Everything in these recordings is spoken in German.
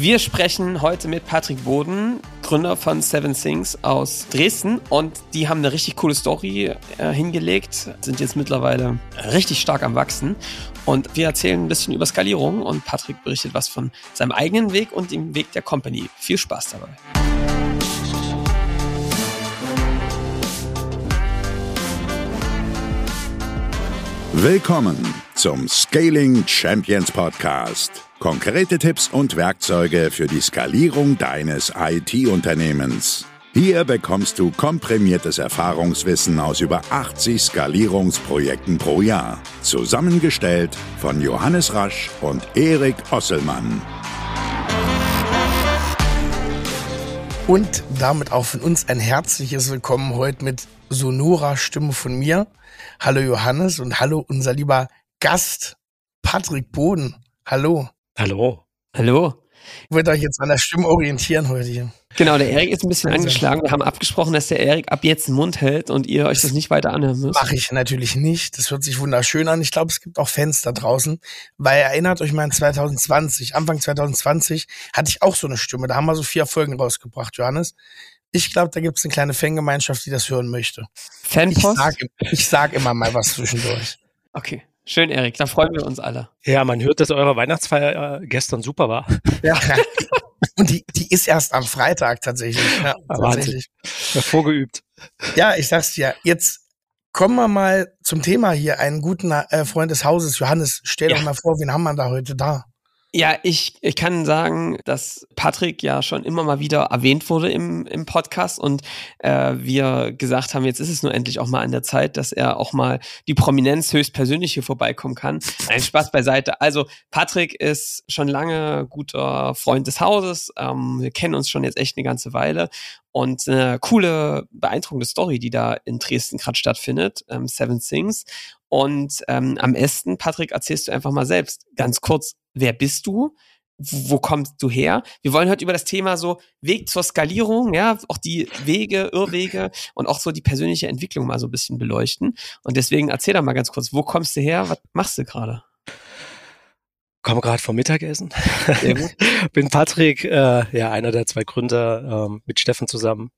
Wir sprechen heute mit Patrick Boden, Gründer von Seven Things aus Dresden und die haben eine richtig coole Story äh, hingelegt, sind jetzt mittlerweile richtig stark am Wachsen und wir erzählen ein bisschen über Skalierung und Patrick berichtet was von seinem eigenen Weg und dem Weg der Company. Viel Spaß dabei. Willkommen zum Scaling Champions Podcast. Konkrete Tipps und Werkzeuge für die Skalierung deines IT-Unternehmens. Hier bekommst du komprimiertes Erfahrungswissen aus über 80 Skalierungsprojekten pro Jahr. Zusammengestellt von Johannes Rasch und Erik Osselmann. Und damit auch von uns ein herzliches Willkommen heute mit sonorer Stimme von mir. Hallo Johannes und hallo unser lieber Gast Patrick Boden. Hallo. Hallo. Hallo. Ich würde euch jetzt an der Stimme orientieren heute hier. Genau, der Erik ist ein bisschen angeschlagen. Wir haben abgesprochen, dass der Erik ab jetzt den Mund hält und ihr euch das nicht weiter anhören müsst. Mache ich natürlich nicht. Das hört sich wunderschön an. Ich glaube, es gibt auch Fans da draußen, weil erinnert euch mal in 2020, Anfang 2020 hatte ich auch so eine Stimme. Da haben wir so vier Folgen rausgebracht, Johannes. Ich glaube, da gibt es eine kleine Fangemeinschaft, die das hören möchte. Fanpost? Ich sag, ich sag immer mal was zwischendurch. Okay. Schön, Erik. Da freuen wir uns alle. Ja, man hört, dass eure Weihnachtsfeier äh, gestern super war. Ja. Und die, die ist erst am Freitag tatsächlich. Ja, tatsächlich. Vorgeübt. Ja, ich sag's dir. Jetzt kommen wir mal zum Thema hier. Einen guten äh, Freund des Hauses. Johannes, stell ja. doch mal vor, wen haben wir da heute da? Ja, ich, ich kann sagen, dass Patrick ja schon immer mal wieder erwähnt wurde im, im Podcast und äh, wir gesagt haben, jetzt ist es nur endlich auch mal an der Zeit, dass er auch mal die Prominenz höchstpersönlich hier vorbeikommen kann. Ein Spaß beiseite. Also Patrick ist schon lange guter Freund des Hauses. Ähm, wir kennen uns schon jetzt echt eine ganze Weile und eine coole, beeindruckende Story, die da in Dresden gerade stattfindet, ähm, Seven Things. Und ähm, am besten, Patrick, erzählst du einfach mal selbst ganz kurz, wer bist du? Wo kommst du her? Wir wollen heute über das Thema so Weg zur Skalierung, ja, auch die Wege, Irrwege und auch so die persönliche Entwicklung mal so ein bisschen beleuchten. Und deswegen erzähl doch mal ganz kurz, wo kommst du her? Was machst du gerade? Komme gerade vom Mittagessen. Bin Patrick, äh, ja, einer der zwei Gründer ähm, mit Steffen zusammen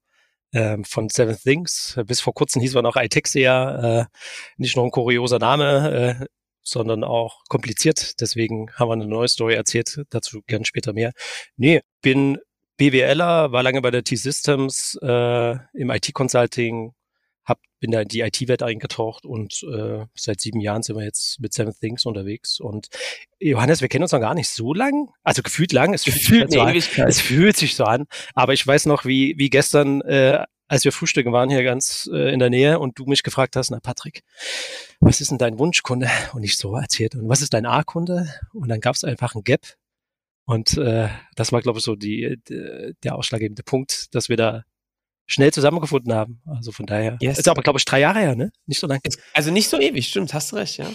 ähm, von Seven Things. Bis vor kurzem hieß man auch Itexia, äh, nicht nur ein kurioser Name, äh, sondern auch kompliziert. Deswegen haben wir eine neue Story erzählt, dazu gern später mehr. Nee, bin BWLer, war lange bei der T-Systems äh, im IT-Consulting, hab, bin da in die IT-Welt eingetaucht und äh, seit sieben Jahren sind wir jetzt mit Seven Things unterwegs. Und Johannes, wir kennen uns noch gar nicht so lang, also gefühlt lang, es fühlt, sich so an, es fühlt sich so an. Aber ich weiß noch, wie, wie gestern äh, als wir frühstücken waren hier ganz äh, in der Nähe und du mich gefragt hast, na Patrick, was ist denn dein Wunschkunde? Und ich so erzählt, und was ist dein A-Kunde? Und dann gab es einfach ein Gap. Und äh, das war, glaube ich, so die, die, der ausschlaggebende Punkt, dass wir da schnell zusammengefunden haben. Also von daher. Yes. Ist aber, glaube ich, drei Jahre her, ne? Nicht so lange. Also nicht so ewig, stimmt, hast du recht, ja.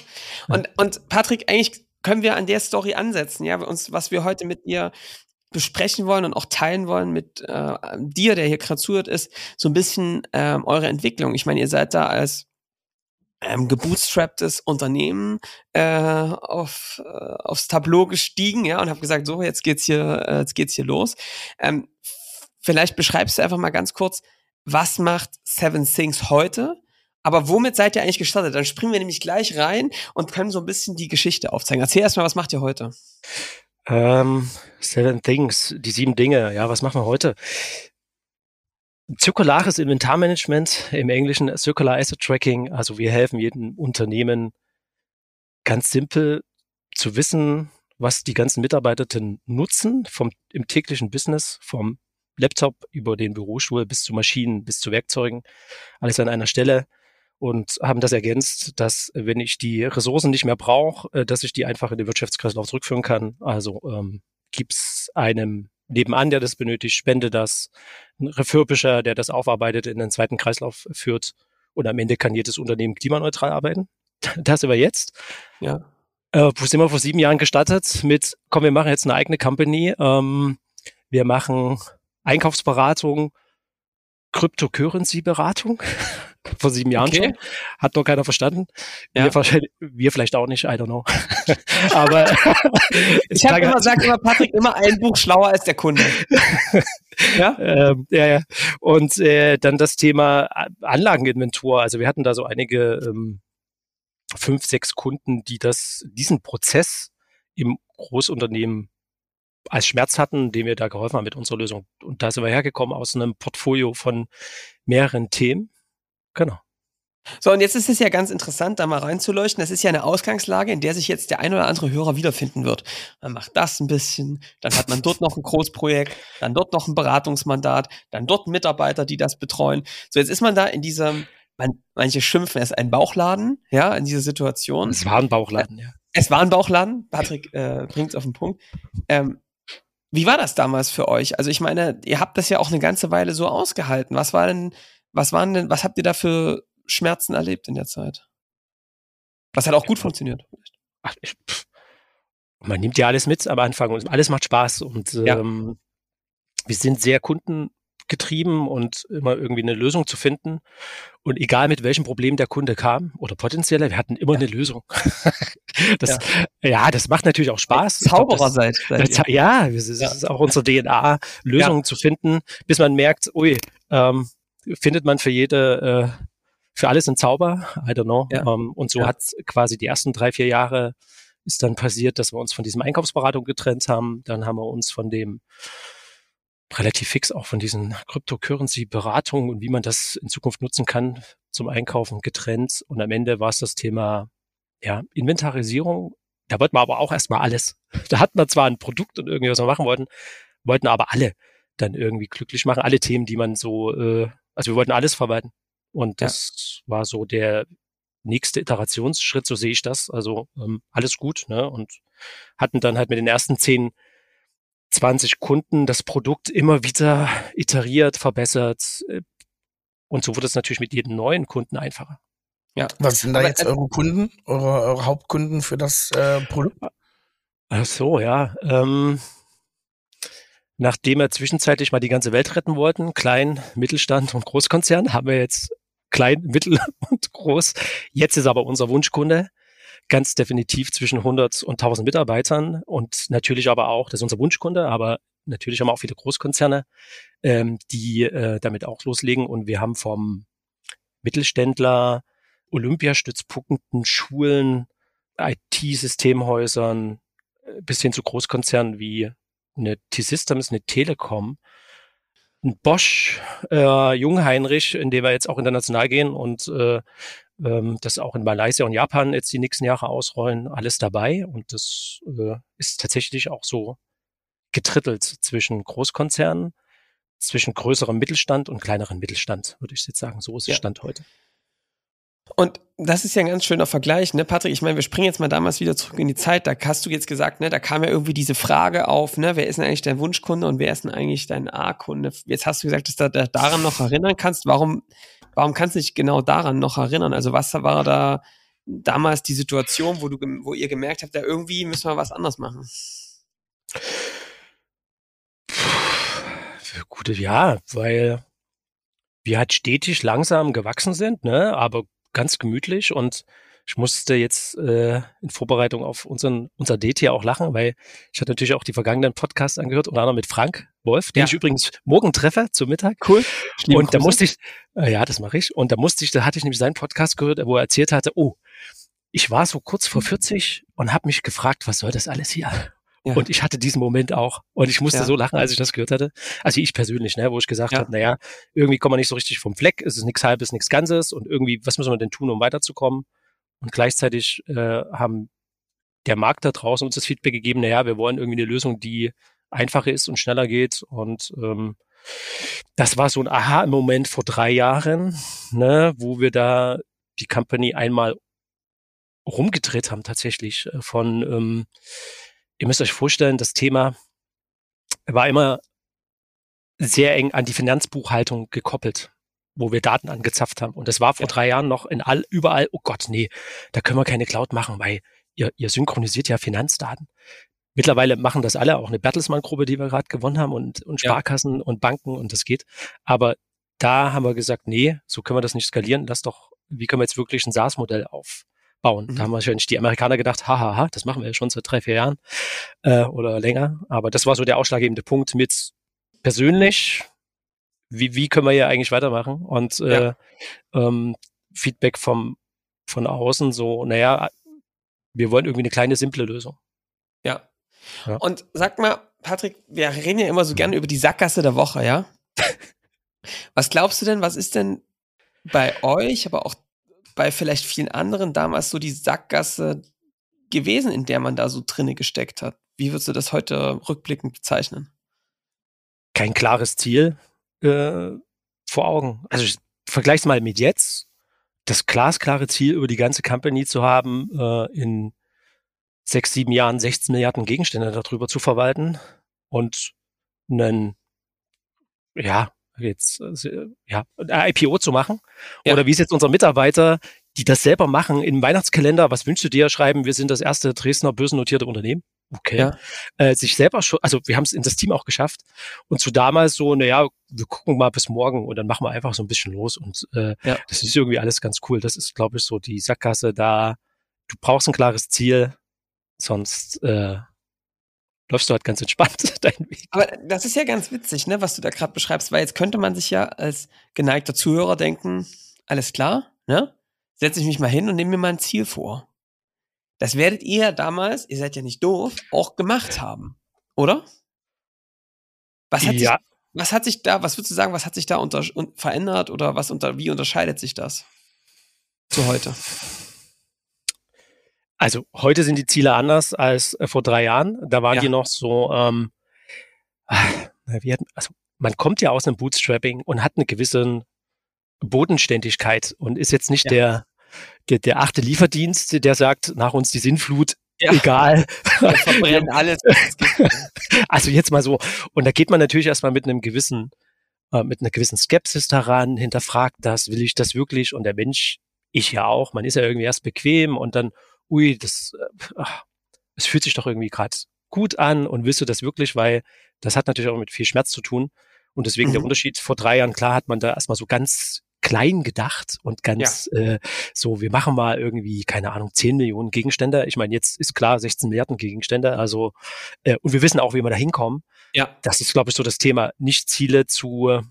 Und, ja. und Patrick, eigentlich können wir an der Story ansetzen, ja, uns, was wir heute mit dir besprechen wollen und auch teilen wollen mit äh, dir, der hier gerade zuhört, ist so ein bisschen ähm, eure Entwicklung. Ich meine, ihr seid da als ähm, gebootstrapptes Unternehmen äh, auf, äh, aufs Tableau gestiegen, ja, und habt gesagt, so, jetzt geht's hier, äh, jetzt geht's hier los. Ähm, vielleicht beschreibst du einfach mal ganz kurz, was macht Seven Things heute? Aber womit seid ihr eigentlich gestartet? Dann springen wir nämlich gleich rein und können so ein bisschen die Geschichte aufzeigen. Erzähl erstmal, was macht ihr heute? Ähm, seven Things, die sieben Dinge. Ja, was machen wir heute? Zirkulares Inventarmanagement, im Englischen Circular Asset Tracking. Also wir helfen jedem Unternehmen ganz simpel zu wissen, was die ganzen Mitarbeitenden nutzen vom, im täglichen Business, vom Laptop über den Bürostuhl bis zu Maschinen, bis zu Werkzeugen. Alles an einer Stelle und haben das ergänzt, dass wenn ich die Ressourcen nicht mehr brauche, äh, dass ich die einfach in den Wirtschaftskreislauf zurückführen kann. Also ähm, gibt es einem nebenan, der das benötigt, spende das, ein Refurbisher, der das aufarbeitet, in den zweiten Kreislauf führt und am Ende kann jedes Unternehmen klimaneutral arbeiten. Das über jetzt. Ja. Äh, sind wir vor sieben Jahren gestartet mit, komm, wir machen jetzt eine eigene Company. Ähm, wir machen Einkaufsberatung, Cryptocurrency-Beratung vor sieben Jahren okay. schon. Hat noch keiner verstanden. Ja. Wir, wir, vielleicht auch nicht, I don't know. Aber ich habe immer sagt immer Patrick immer ein Buch schlauer als der Kunde. ja? Ähm, ja, ja. Und äh, dann das Thema Anlageninventur. Also wir hatten da so einige ähm, fünf, sechs Kunden, die das diesen Prozess im Großunternehmen als Schmerz hatten, dem wir da geholfen haben mit unserer Lösung. Und da sind wir hergekommen aus einem Portfolio von mehreren Themen. Genau. So, und jetzt ist es ja ganz interessant, da mal reinzuleuchten. Das ist ja eine Ausgangslage, in der sich jetzt der ein oder andere Hörer wiederfinden wird. Man macht das ein bisschen, dann hat man dort noch ein Großprojekt, dann dort noch ein Beratungsmandat, dann dort Mitarbeiter, die das betreuen. So, jetzt ist man da in diesem, man, manche schimpfen es ein Bauchladen, ja, in dieser Situation. Es war ein Bauchladen, ja. Es war ein Bauchladen. Patrick äh, bringt es auf den Punkt. Ähm, wie war das damals für euch? Also ich meine, ihr habt das ja auch eine ganze Weile so ausgehalten. Was war denn, was waren denn, was habt ihr da für Schmerzen erlebt in der Zeit? Was hat auch gut funktioniert. Ach, ich, man nimmt ja alles mit am Anfang und alles macht Spaß und ja. ähm, wir sind sehr Kunden getrieben und immer irgendwie eine Lösung zu finden. Und egal mit welchem Problem der Kunde kam oder potenzielle, wir hatten immer ja. eine Lösung. das, ja. ja. das macht natürlich auch Spaß. Zauberer seid. Ja, es ist, ist auch unsere DNA, Lösungen zu finden, bis man merkt, ui, ähm, findet man für jede, äh, für alles einen Zauber, I don't know. Ähm, und so hat quasi die ersten drei, vier Jahre ist dann passiert, dass wir uns von diesem Einkaufsberatung getrennt haben. Dann haben wir uns von dem relativ fix auch von diesen Cryptocurrency-Beratungen und wie man das in Zukunft nutzen kann zum Einkaufen getrennt. Und am Ende war es das Thema ja, Inventarisierung. Da wollten wir aber auch erstmal alles. Da hatten wir zwar ein Produkt und irgendwie was wir machen wollten, wollten aber alle dann irgendwie glücklich machen. Alle Themen, die man so, äh, also wir wollten alles verwalten. Und das ja. war so der nächste Iterationsschritt, so sehe ich das. Also ähm, alles gut, ne? Und hatten dann halt mit den ersten zehn 20 Kunden das Produkt immer wieder iteriert, verbessert. Äh, und so wurde es natürlich mit jedem neuen Kunden einfacher. Ja. Was sind da Aber, jetzt äh, eure Kunden, eure, eure, Hauptkunden für das äh, Produkt? Ach so, ja. Ähm, nachdem wir zwischenzeitlich mal die ganze Welt retten wollten, Klein, Mittelstand und Großkonzern, haben wir jetzt Klein, Mittel und Groß. Jetzt ist aber unser Wunschkunde ganz definitiv zwischen 100 und 1000 Mitarbeitern und natürlich aber auch, das ist unser Wunschkunde, aber natürlich haben wir auch viele Großkonzerne, ähm, die äh, damit auch loslegen. Und wir haben vom Mittelständler, Olympiastützpunkten, Schulen, IT-Systemhäusern äh, bis hin zu Großkonzernen wie eine T-Systems, eine Telekom, ein Bosch, äh, Jungheinrich, in dem wir jetzt auch international gehen und äh, ähm, das auch in Malaysia und Japan jetzt die nächsten Jahre ausrollen, alles dabei. Und das äh, ist tatsächlich auch so getrittelt zwischen Großkonzernen, zwischen größerem Mittelstand und kleinerem Mittelstand, würde ich jetzt sagen. So ist ja. Stand heute. Und das ist ja ein ganz schöner Vergleich, ne, Patrick? Ich meine, wir springen jetzt mal damals wieder zurück in die Zeit. Da hast du jetzt gesagt, ne, da kam ja irgendwie diese Frage auf, ne, wer ist denn eigentlich dein Wunschkunde und wer ist denn eigentlich dein A-Kunde? Jetzt hast du gesagt, dass du da daran noch erinnern kannst. Warum warum kannst du dich genau daran noch erinnern? Also was war da damals die Situation, wo du, wo ihr gemerkt habt, da irgendwie müssen wir was anders machen? Gute, ja, weil wir halt stetig langsam gewachsen sind, ne, aber ganz gemütlich und ich musste jetzt äh, in Vorbereitung auf unseren unser Date hier auch lachen, weil ich hatte natürlich auch die vergangenen Podcasts angehört, unter anderem mit Frank Wolf, den ja. ich übrigens morgen treffe zum Mittag. Cool. Und da musste ich, äh, ja, das mache ich. Und da musste ich, da hatte ich nämlich seinen Podcast gehört, wo er erzählt hatte, oh, ich war so kurz vor 40 und habe mich gefragt, was soll das alles hier? Ja. Und ich hatte diesen Moment auch. Und ich musste ja. so lachen, als ich das gehört hatte. Also ich persönlich, ne, wo ich gesagt ja. habe, naja, irgendwie kommen wir nicht so richtig vom Fleck, es ist nichts Halbes, nichts Ganzes und irgendwie, was müssen wir denn tun, um weiterzukommen? Und gleichzeitig äh, haben der Markt da draußen uns das Feedback gegeben, naja, wir wollen irgendwie eine Lösung, die einfacher ist und schneller geht. Und ähm, das war so ein Aha-Moment vor drei Jahren, ne, wo wir da die Company einmal rumgedreht haben tatsächlich. Äh, von, ähm, ihr müsst euch vorstellen, das Thema war immer sehr eng an die Finanzbuchhaltung gekoppelt wo wir Daten angezapft haben. Und das war vor ja. drei Jahren noch in all, überall, oh Gott, nee, da können wir keine Cloud machen, weil ihr, ihr synchronisiert ja Finanzdaten. Mittlerweile machen das alle, auch eine Bertelsmann-Gruppe, die wir gerade gewonnen haben und, und Sparkassen ja. und Banken und das geht. Aber da haben wir gesagt, nee, so können wir das nicht skalieren. Lass doch, wie können wir jetzt wirklich ein SaaS-Modell aufbauen? Mhm. Da haben wahrscheinlich die Amerikaner gedacht, hahaha, das machen wir ja schon seit drei, vier Jahren äh, oder länger. Aber das war so der ausschlaggebende Punkt mit persönlich, wie, wie können wir hier eigentlich weitermachen? Und äh, ja. ähm, Feedback vom, von außen so, naja, wir wollen irgendwie eine kleine, simple Lösung. Ja. ja. Und sag mal, Patrick, wir reden ja immer so gerne über die Sackgasse der Woche, ja? was glaubst du denn, was ist denn bei euch, aber auch bei vielleicht vielen anderen damals so die Sackgasse gewesen, in der man da so drinne gesteckt hat? Wie würdest du das heute rückblickend bezeichnen? Kein klares Ziel äh, vor Augen. Also ich vergleich's mal mit jetzt. Das glasklare Ziel, über die ganze Company zu haben, äh, in sechs, sieben Jahren 16 Milliarden Gegenstände darüber zu verwalten und einen, ja, jetzt, äh, ja, IPO zu machen. Ja. Oder wie es jetzt unsere Mitarbeiter, die das selber machen, im Weihnachtskalender, was wünschst du dir, schreiben, wir sind das erste Dresdner börsennotierte Unternehmen. Okay. Ja. Äh, sich selber schon, also wir haben es in das Team auch geschafft. Und zu damals so, naja, wir gucken mal bis morgen und dann machen wir einfach so ein bisschen los. Und äh, ja. das ist irgendwie alles ganz cool. Das ist, glaube ich, so die Sackgasse da. Du brauchst ein klares Ziel, sonst äh, läufst du halt ganz entspannt deinen Weg. Aber das ist ja ganz witzig, ne, was du da gerade beschreibst, weil jetzt könnte man sich ja als geneigter Zuhörer denken, alles klar, ne? Setze ich mich mal hin und nehme mir mal ein Ziel vor. Das werdet ihr damals, ihr seid ja nicht doof, auch gemacht haben, oder? Was hat, ja. sich, was hat sich da, was würdest du sagen, was hat sich da unter, un, verändert oder was unter, wie unterscheidet sich das zu heute? Also heute sind die Ziele anders als äh, vor drei Jahren. Da waren ja. die noch so, ähm, wir hatten, also man kommt ja aus einem Bootstrapping und hat eine gewisse Bodenständigkeit und ist jetzt nicht ja. der der, der achte Lieferdienst, der sagt, nach uns die Sinnflut, ja. egal. Wir verbrennen alles. also jetzt mal so. Und da geht man natürlich erstmal mit einem gewissen, äh, mit einer gewissen Skepsis daran, hinterfragt das, will ich das wirklich? Und der Mensch, ich ja auch, man ist ja irgendwie erst bequem und dann, ui, das, äh, es fühlt sich doch irgendwie gerade gut an und willst du das wirklich, weil das hat natürlich auch mit viel Schmerz zu tun. Und deswegen mhm. der Unterschied vor drei Jahren, klar hat man da erstmal so ganz klein gedacht und ganz ja. äh, so, wir machen mal irgendwie, keine Ahnung, 10 Millionen Gegenstände. Ich meine, jetzt ist klar 16 Milliarden Gegenstände, also äh, und wir wissen auch, wie wir da hinkommen. Ja. Das ist, glaube ich, so das Thema, nicht Ziele zu,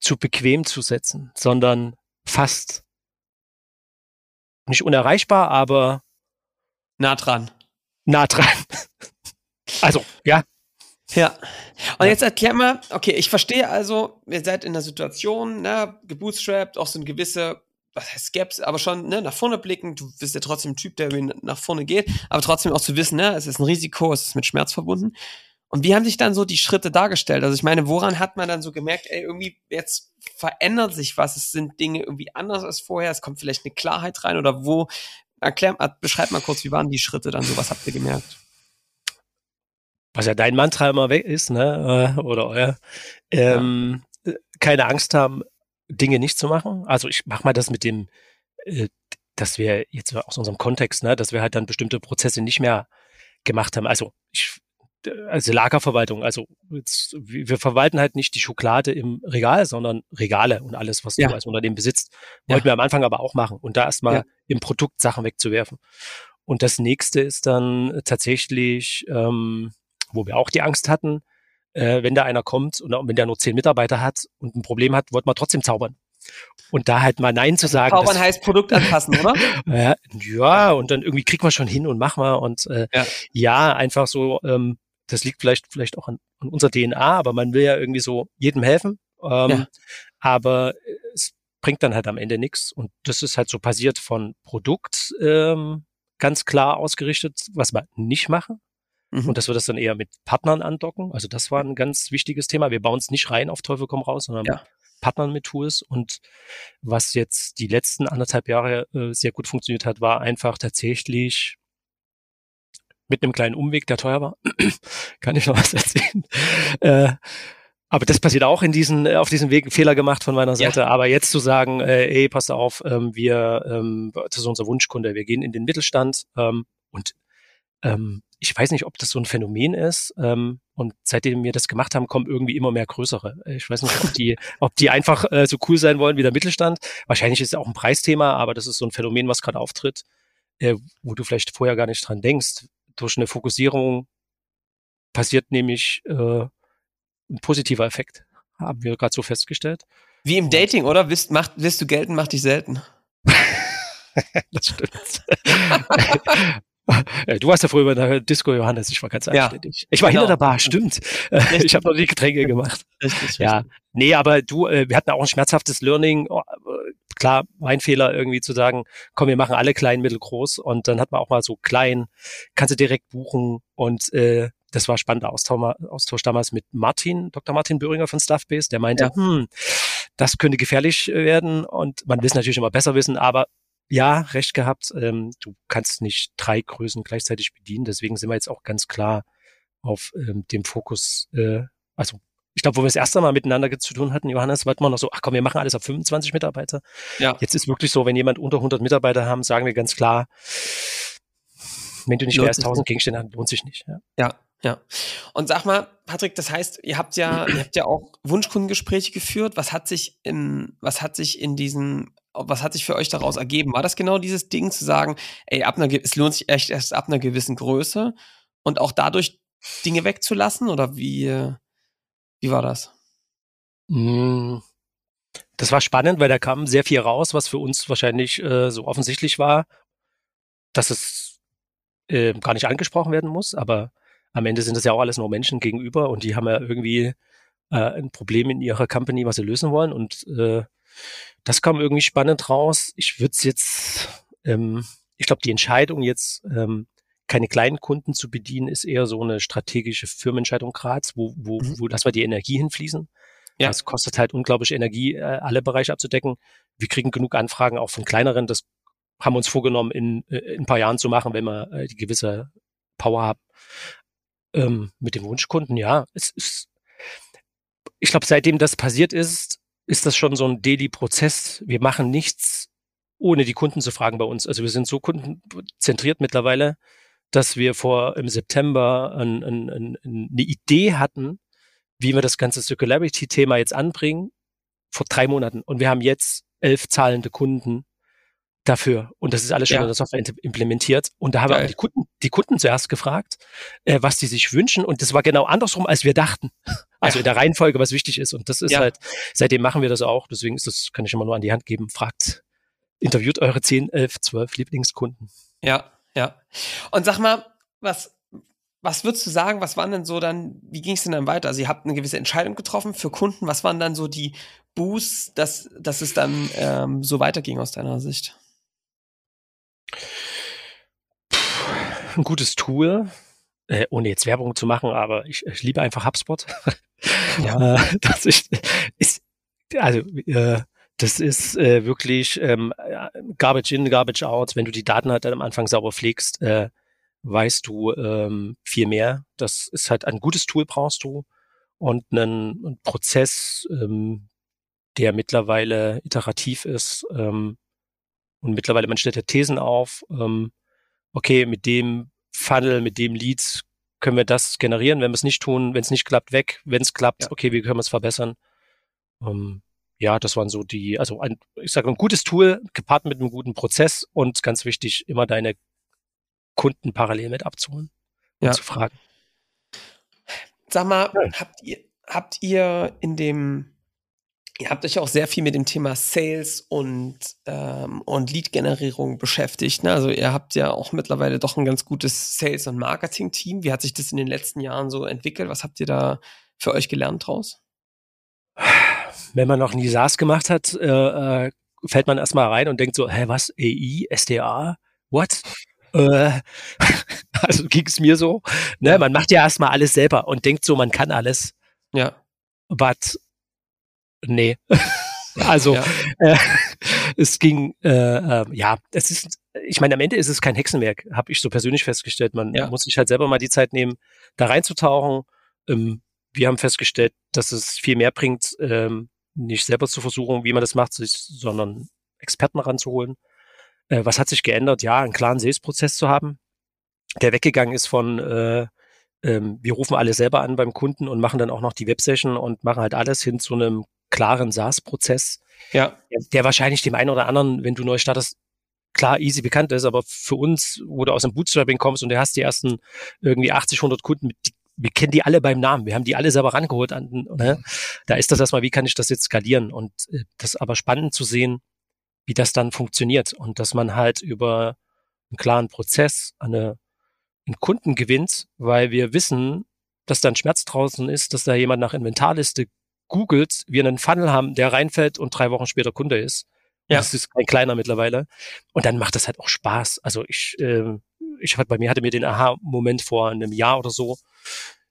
zu bequem zu setzen, sondern fast nicht unerreichbar, aber nah dran. Nah dran. also, ja, ja. Und jetzt erklär mal, okay, ich verstehe also, ihr seid in der Situation, ne, gebootstrapped, auch so eine gewisse, was heißt Skepsis, aber schon, ne, nach vorne blicken, du bist ja trotzdem ein Typ, der nach vorne geht, aber trotzdem auch zu wissen, ne, es ist ein Risiko, es ist mit Schmerz verbunden. Und wie haben sich dann so die Schritte dargestellt? Also ich meine, woran hat man dann so gemerkt, ey, irgendwie jetzt verändert sich was, es sind Dinge irgendwie anders als vorher, es kommt vielleicht eine Klarheit rein oder wo, erklär, beschreib mal kurz, wie waren die Schritte dann so, was habt ihr gemerkt? was ja dein Mantra immer weg ist, ne, äh, oder euer, ähm, ja. keine Angst haben, Dinge nicht zu machen. Also ich mach mal das mit dem, äh, dass wir jetzt aus unserem Kontext, ne, dass wir halt dann bestimmte Prozesse nicht mehr gemacht haben. Also ich, also Lagerverwaltung, also jetzt, wir verwalten halt nicht die Schokolade im Regal, sondern Regale und alles, was ja. du als Unternehmen besitzt. Wollten ja. wir am Anfang aber auch machen und da erstmal ja. im Produkt Sachen wegzuwerfen. Und das nächste ist dann tatsächlich ähm, wo wir auch die Angst hatten, äh, wenn da einer kommt und wenn der nur zehn Mitarbeiter hat und ein Problem hat, wollte man trotzdem zaubern. Und da halt mal Nein zu sagen. Zaubern heißt Produkt anpassen, oder? ja, ja, und dann irgendwie kriegt man schon hin und mach mal. Und äh, ja. ja, einfach so, ähm, das liegt vielleicht, vielleicht auch an, an unserer DNA, aber man will ja irgendwie so jedem helfen. Ähm, ja. Aber es bringt dann halt am Ende nichts. Und das ist halt so passiert von Produkt ähm, ganz klar ausgerichtet, was wir nicht machen. Mhm. Und dass wir das dann eher mit Partnern andocken. Also das war ein ganz wichtiges Thema. Wir bauen es nicht rein auf Teufel komm raus, sondern ja. Partnern mit Tools. Und was jetzt die letzten anderthalb Jahre äh, sehr gut funktioniert hat, war einfach tatsächlich mit einem kleinen Umweg, der teuer war. Kann ich noch was erzählen? Äh, aber das passiert auch in diesen, äh, auf diesem Weg Fehler gemacht von meiner Seite. Ja. Aber jetzt zu sagen, äh, ey, passt auf, ähm, wir, ähm, das ist unser Wunschkunde, wir gehen in den Mittelstand ähm, und ähm, ich weiß nicht, ob das so ein Phänomen ist. Ähm, und seitdem wir das gemacht haben, kommen irgendwie immer mehr größere. Ich weiß nicht, ob die, ob die einfach äh, so cool sein wollen wie der Mittelstand. Wahrscheinlich ist es auch ein Preisthema, aber das ist so ein Phänomen, was gerade auftritt, äh, wo du vielleicht vorher gar nicht dran denkst. Durch eine Fokussierung passiert nämlich äh, ein positiver Effekt, haben wir gerade so festgestellt. Wie im Dating, oder? Willst, macht, willst du gelten, mach dich selten. das stimmt. Du warst ja früher bei der Disco, Johannes. Ich war ganz anständig. Ja, ich war genau. hinter der Bar, stimmt. Richtig. Ich habe noch die Getränke gemacht. Richtig, ja. Richtig. Nee, aber du, äh, wir hatten auch ein schmerzhaftes Learning. Äh, klar, mein Fehler irgendwie zu sagen, komm, wir machen alle klein, mittel, groß. Und dann hat man auch mal so klein, kannst du direkt buchen. Und äh, das war spannender Austausch, Austausch damals mit Martin, Dr. Martin Böhringer von Stuffbase. Der meinte, ja. hm, das könnte gefährlich werden. Und man will es natürlich immer besser wissen, aber ja, recht gehabt. Ähm, du kannst nicht drei Größen gleichzeitig bedienen. Deswegen sind wir jetzt auch ganz klar auf ähm, dem Fokus. Äh, also ich glaube, wo wir das erste Mal miteinander zu tun hatten, Johannes, wollten wir noch so, ach komm, wir machen alles auf 25 Mitarbeiter. Ja. Jetzt ist wirklich so, wenn jemand unter 100 Mitarbeiter haben, sagen wir ganz klar, wenn du nicht mehr als 1000 Gegenstände hast, lohnt sich nicht. Ja. ja, ja. Und sag mal, Patrick, das heißt, ihr habt ja, ihr habt ja auch Wunschkundengespräche geführt. Was hat sich in, was hat sich in diesen was hat sich für euch daraus ergeben? War das genau dieses Ding zu sagen, ey, ab einer, es lohnt sich echt erst ab einer gewissen Größe und auch dadurch Dinge wegzulassen oder wie, wie war das? Hm, das war spannend, weil da kam sehr viel raus, was für uns wahrscheinlich äh, so offensichtlich war, dass es äh, gar nicht angesprochen werden muss, aber am Ende sind das ja auch alles nur Menschen gegenüber und die haben ja irgendwie äh, ein Problem in ihrer Company, was sie lösen wollen und äh, das kam irgendwie spannend raus. Ich würde es jetzt, ähm, ich glaube, die Entscheidung jetzt, ähm, keine kleinen Kunden zu bedienen, ist eher so eine strategische Firmenentscheidung gerade, wo, wo, mhm. wo lassen wir die Energie hinfließen. Ja. Es kostet halt unglaublich Energie, äh, alle Bereiche abzudecken. Wir kriegen genug Anfragen auch von kleineren. Das haben wir uns vorgenommen, in, äh, in ein paar Jahren zu machen, wenn wir äh, die gewisse Power haben. Ähm, mit dem Wunschkunden, ja, es ist, ich glaube, seitdem das passiert ist, ist das schon so ein Daily-Prozess. Wir machen nichts, ohne die Kunden zu fragen bei uns. Also wir sind so kundenzentriert mittlerweile, dass wir vor im September ein, ein, ein, eine Idee hatten, wie wir das ganze Circularity-Thema jetzt anbringen, vor drei Monaten. Und wir haben jetzt elf zahlende Kunden dafür. Und das ist alles schon ja. in der Software implementiert. Und da haben Geil. wir die Kunden, die Kunden zuerst gefragt, äh, was die sich wünschen. Und das war genau andersrum, als wir dachten. Also ja. in der Reihenfolge, was wichtig ist. Und das ist ja. halt, seitdem machen wir das auch. Deswegen ist das, kann ich immer nur an die Hand geben. Fragt, interviewt eure 10, 11, 12 Lieblingskunden. Ja, ja. Und sag mal, was, was würdest du sagen, was waren denn so dann, wie ging es denn dann weiter? Also ihr habt eine gewisse Entscheidung getroffen für Kunden. Was waren dann so die Boosts, dass, dass es dann ähm, so weiterging aus deiner Sicht? ein gutes Tool, äh, ohne jetzt Werbung zu machen, aber ich, ich liebe einfach HubSpot. ja. Äh, das ist, ist also äh, das ist äh, wirklich ähm, Garbage in, Garbage out. Wenn du die Daten halt am Anfang sauber pflegst, äh, weißt du ähm, viel mehr. Das ist halt ein gutes Tool brauchst du und einen, einen Prozess, ähm, der mittlerweile iterativ ist ähm, und mittlerweile man stellt ja Thesen auf. Ähm, okay, mit dem Funnel, mit dem Lead können wir das generieren. Wenn wir es nicht tun, wenn es nicht klappt, weg. Wenn es klappt, ja. okay, wie können wir es verbessern? Ähm, ja, das waren so die, also ein, ich sage ein gutes Tool gepaart mit einem guten Prozess und ganz wichtig, immer deine Kunden parallel mit abzuholen und ja. zu fragen. Sag mal, ja. habt ihr, habt ihr in dem Ihr habt euch auch sehr viel mit dem Thema Sales und, ähm, und Lead-Generierung beschäftigt. Ne? Also ihr habt ja auch mittlerweile doch ein ganz gutes Sales- und Marketing-Team. Wie hat sich das in den letzten Jahren so entwickelt? Was habt ihr da für euch gelernt draus? Wenn man noch nie SaaS gemacht hat, äh, äh, fällt man erstmal rein und denkt so, hä, was? AI, SDA? What? Äh, also ging es mir so. Ne? Ja. Man macht ja erstmal alles selber und denkt so, man kann alles. Ja. But nee. also ja. äh, es ging, äh, äh, ja, es ist, ich meine, am Ende ist es kein Hexenwerk, habe ich so persönlich festgestellt. Man ja. muss sich halt selber mal die Zeit nehmen, da reinzutauchen. Ähm, wir haben festgestellt, dass es viel mehr bringt, ähm, nicht selber zu versuchen, wie man das macht, sich, sondern Experten ranzuholen. Äh, was hat sich geändert? Ja, einen klaren Sales-Prozess zu haben. der weggegangen ist von äh, ähm, wir rufen alle selber an beim Kunden und machen dann auch noch die Websession und machen halt alles hin zu einem klaren SaaS-Prozess, ja. der, der wahrscheinlich dem einen oder anderen, wenn du neu startest, klar easy bekannt ist, aber für uns, wo du aus dem Bootstrapping kommst und du hast die ersten irgendwie 80, 100 Kunden, die, wir kennen die alle beim Namen, wir haben die alle selber rangeholt, an, ne? da ist das erstmal, wie kann ich das jetzt skalieren und äh, das ist aber spannend zu sehen, wie das dann funktioniert und dass man halt über einen klaren Prozess eine einen Kunden gewinnt, weil wir wissen, dass da ein Schmerz draußen ist, dass da jemand nach Inventarliste googelt, wir einen Funnel haben, der reinfällt und drei Wochen später Kunde ist. Ja. Das ist kein kleiner mittlerweile. Und dann macht das halt auch Spaß. Also ich, äh, ich hatte bei mir hatte mir den Aha-Moment vor einem Jahr oder so,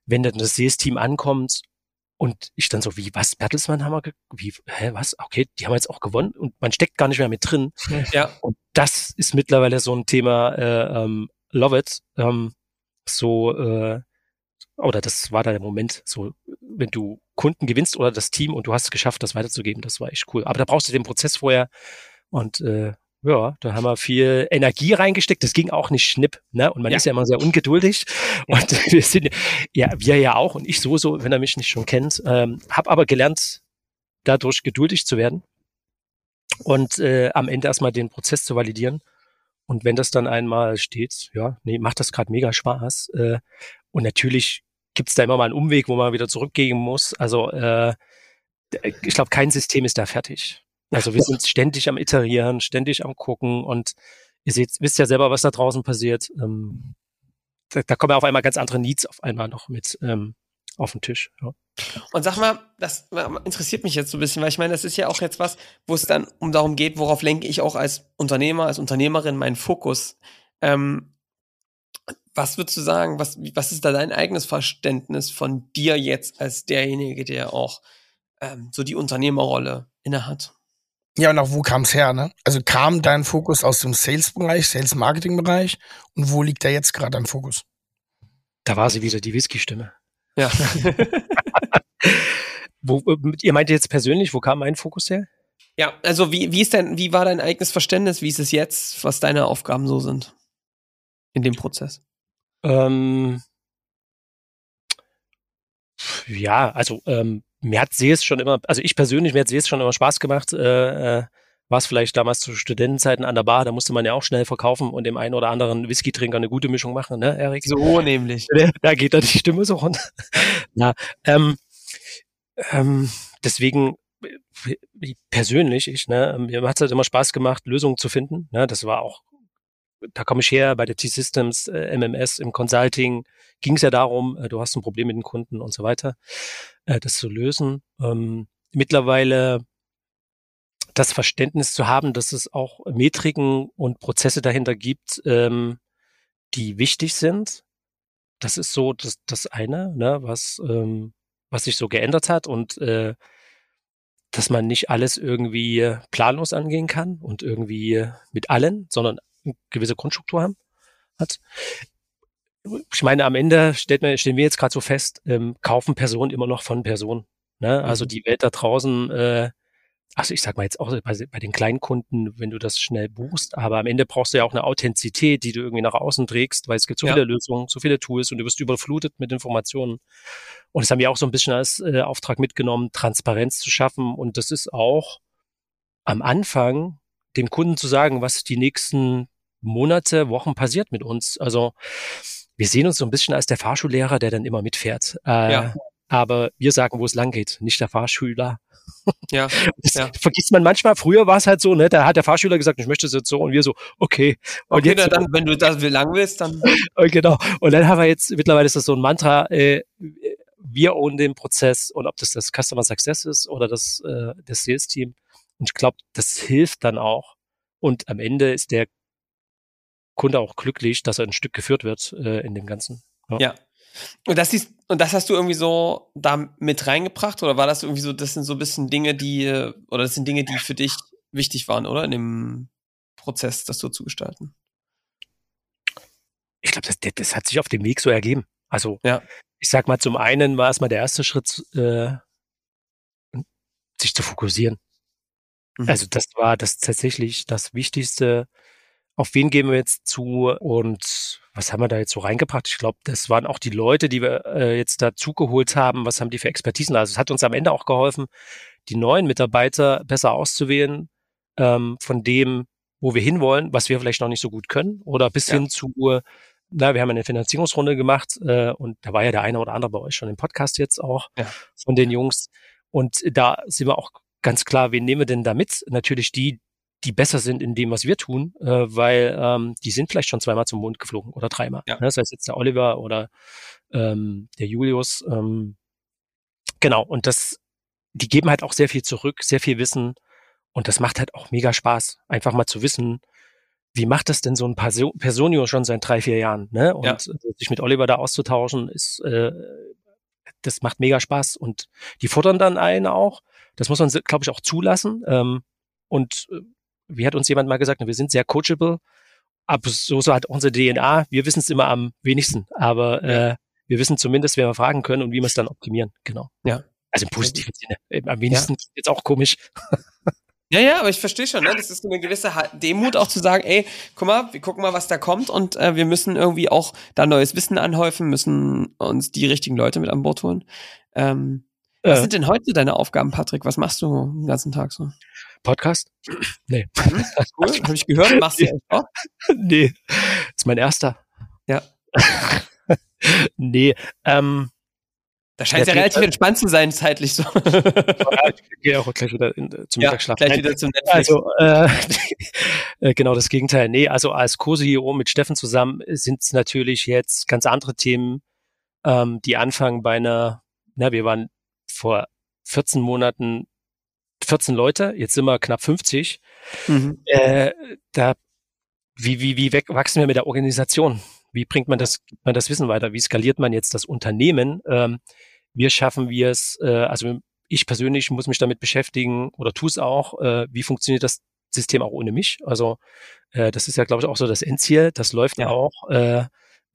wenn dann das Sales-Team ankommt und ich dann so, wie, was, Bertelsmann haben wir, wie, hä, was, okay, die haben jetzt auch gewonnen und man steckt gar nicht mehr mit drin. Ja. Und das ist mittlerweile so ein Thema, äh, ähm, love it. Ähm, so, äh, oder das war da der Moment, so, wenn du Kunden gewinnst oder das Team und du hast es geschafft, das weiterzugeben, das war echt cool. Aber da brauchst du den Prozess vorher und äh, ja, da haben wir viel Energie reingesteckt. Das ging auch nicht schnipp, ne? Und man ja. ist ja immer sehr ungeduldig. Und wir sind, ja, wir ja auch und ich sowieso, wenn er mich nicht schon kennt, ähm, habe aber gelernt, dadurch geduldig zu werden und äh, am Ende erstmal den Prozess zu validieren und wenn das dann einmal steht, ja, nee, macht das gerade mega Spaß. Äh, und natürlich gibt's da immer mal einen Umweg, wo man wieder zurückgehen muss. Also äh, ich glaube, kein System ist da fertig. Also wir sind ständig am Iterieren, ständig am Gucken und ihr seht, wisst ja selber, was da draußen passiert. Ähm, da, da kommen ja auf einmal ganz andere Needs auf einmal noch mit ähm, auf den Tisch. Ja. Und sag mal, das interessiert mich jetzt so ein bisschen, weil ich meine, das ist ja auch jetzt was, wo es dann um darum geht, worauf lenke ich auch als Unternehmer, als Unternehmerin meinen Fokus. Ähm, was würdest du sagen, was, was ist da dein eigenes Verständnis von dir jetzt als derjenige, der auch ähm, so die Unternehmerrolle innehat? Ja, und auch wo kam es her, ne? Also kam dein Fokus aus dem Sales-Bereich, Sales-Marketing-Bereich und wo liegt da jetzt gerade dein Fokus? Da war sie wieder, die Whisky-Stimme. Ja. wo, äh, ihr meint jetzt persönlich, wo kam mein Fokus her? Ja, also wie, wie ist denn, wie war dein eigenes Verständnis? Wie ist es jetzt, was deine Aufgaben so sind in dem Prozess? Ähm, ja, also ähm, mir hat Sees schon immer, also ich persönlich, mir hat Sees schon immer Spaß gemacht. Äh, äh, war es vielleicht damals zu Studentenzeiten an der Bar, da musste man ja auch schnell verkaufen und dem einen oder anderen Whisky-Trinker eine gute Mischung machen, ne, Erik? So nämlich. Da geht da die Stimme so runter. Na, ähm, ähm, deswegen persönlich, ich, ne, mir hat es halt immer Spaß gemacht, Lösungen zu finden. Ne, das war auch, da komme ich her bei der T-Systems, äh, MMS, im Consulting ging es ja darum, äh, du hast ein Problem mit den Kunden und so weiter, äh, das zu lösen. Ähm, mittlerweile das Verständnis zu haben, dass es auch Metriken und Prozesse dahinter gibt, ähm, die wichtig sind. Das ist so das, das eine, ne, was, ähm, was sich so geändert hat und äh, dass man nicht alles irgendwie planlos angehen kann und irgendwie mit allen, sondern eine gewisse Grundstruktur haben, hat. Ich meine, am Ende stellt man, stellen wir jetzt gerade so fest, ähm, kaufen Personen immer noch von Personen. Ne? Also mhm. die Welt da draußen äh, also ich sag mal jetzt auch bei, bei den Kleinkunden, wenn du das schnell buchst, aber am Ende brauchst du ja auch eine Authentizität, die du irgendwie nach außen trägst, weil es gibt so ja. viele Lösungen, so viele Tools und du wirst überflutet mit Informationen. Und das haben wir auch so ein bisschen als äh, Auftrag mitgenommen, Transparenz zu schaffen. Und das ist auch am Anfang dem Kunden zu sagen, was die nächsten Monate, Wochen passiert mit uns. Also wir sehen uns so ein bisschen als der Fahrschullehrer, der dann immer mitfährt. Äh, ja. Aber wir sagen, wo es lang geht, nicht der Fahrschüler. Ja, ja. vergisst man manchmal. Früher war es halt so, ne, da hat der Fahrschüler gesagt, ich möchte es jetzt so und wir so, okay. Und okay, jetzt, dann, wenn du das lang willst, dann. und genau. Und dann haben wir jetzt, mittlerweile ist das so ein Mantra, äh, wir own den Prozess und ob das das Customer Success ist oder das, äh, das Sales Team. Und ich glaube, das hilft dann auch. Und am Ende ist der Kunde auch glücklich, dass er ein Stück geführt wird äh, in dem Ganzen. Ja. ja. Und das ist, und das hast du irgendwie so da mit reingebracht oder war das irgendwie so, das sind so ein bisschen Dinge, die, oder das sind Dinge, die für dich wichtig waren, oder? In dem Prozess, das so zu gestalten? Ich glaube, das, das hat sich auf dem Weg so ergeben. Also, ja. ich sag mal, zum einen war es mal der erste Schritt, äh, sich zu fokussieren. Mhm. Also, das war das tatsächlich das Wichtigste, auf wen gehen wir jetzt zu und was haben wir da jetzt so reingebracht? Ich glaube, das waren auch die Leute, die wir äh, jetzt dazugeholt haben. Was haben die für Expertisen? Also es hat uns am Ende auch geholfen, die neuen Mitarbeiter besser auszuwählen ähm, von dem, wo wir hinwollen, was wir vielleicht noch nicht so gut können oder bis ja. hin zu, na, wir haben eine Finanzierungsrunde gemacht äh, und da war ja der eine oder andere bei euch schon im Podcast jetzt auch ja. von den Jungs und da sind wir auch ganz klar, wen nehmen wir denn da mit? Natürlich die, die besser sind in dem, was wir tun, äh, weil ähm, die sind vielleicht schon zweimal zum Mond geflogen oder dreimal. Ja. Ne? Das heißt jetzt der Oliver oder ähm, der Julius. Ähm, genau, und das, die geben halt auch sehr viel zurück, sehr viel Wissen und das macht halt auch mega Spaß, einfach mal zu wissen, wie macht das denn so ein Personio schon seit drei, vier Jahren? Ne? Und ja. sich mit Oliver da auszutauschen, ist äh, das macht mega Spaß. Und die fordern dann einen auch. Das muss man, glaube ich, auch zulassen. Ähm, und äh, wie hat uns jemand mal gesagt, wir sind sehr coachable, aber so, so hat unsere DNA. Wir wissen es immer am wenigsten, aber äh, wir wissen zumindest, wer wir fragen können und wie wir es dann optimieren. Genau. Ja. Also im positiven Sinne. Am wenigsten ja. jetzt auch komisch. Ja, ja, aber ich verstehe schon, ne? Das ist eine gewisse Demut auch zu sagen, ey, guck mal, wir gucken mal, was da kommt und äh, wir müssen irgendwie auch da neues Wissen anhäufen, müssen uns die richtigen Leute mit an Bord holen. Ähm, was sind denn heute deine Aufgaben, Patrick? Was machst du den ganzen Tag so? Podcast? Nee. Hm, cool, habe ich gehört. Machst du auch? Nee, das ist mein erster. Ja. nee, ähm, da scheint es ja relativ entspannt zu sein, zeitlich so. ja, ich gehe auch gleich wieder in, zum ja, Mittagsschlaf. Gleich wieder zum Netflix. Also, äh, äh, genau das Gegenteil. Nee, also als Co-CEO mit Steffen zusammen sind es natürlich jetzt ganz andere Themen, ähm, die anfangen bei einer, na, wir waren vor 14 Monaten 14 Leute, jetzt sind wir knapp 50. Mhm. Äh, da, wie, wie, wie wachsen wir mit der Organisation? Wie bringt man das, man das Wissen weiter? Wie skaliert man jetzt das Unternehmen? Ähm, wir schaffen wir es, äh, also ich persönlich muss mich damit beschäftigen oder tue es auch, äh, wie funktioniert das System auch ohne mich? Also äh, das ist ja, glaube ich, auch so das Endziel. Das läuft ja auch, äh,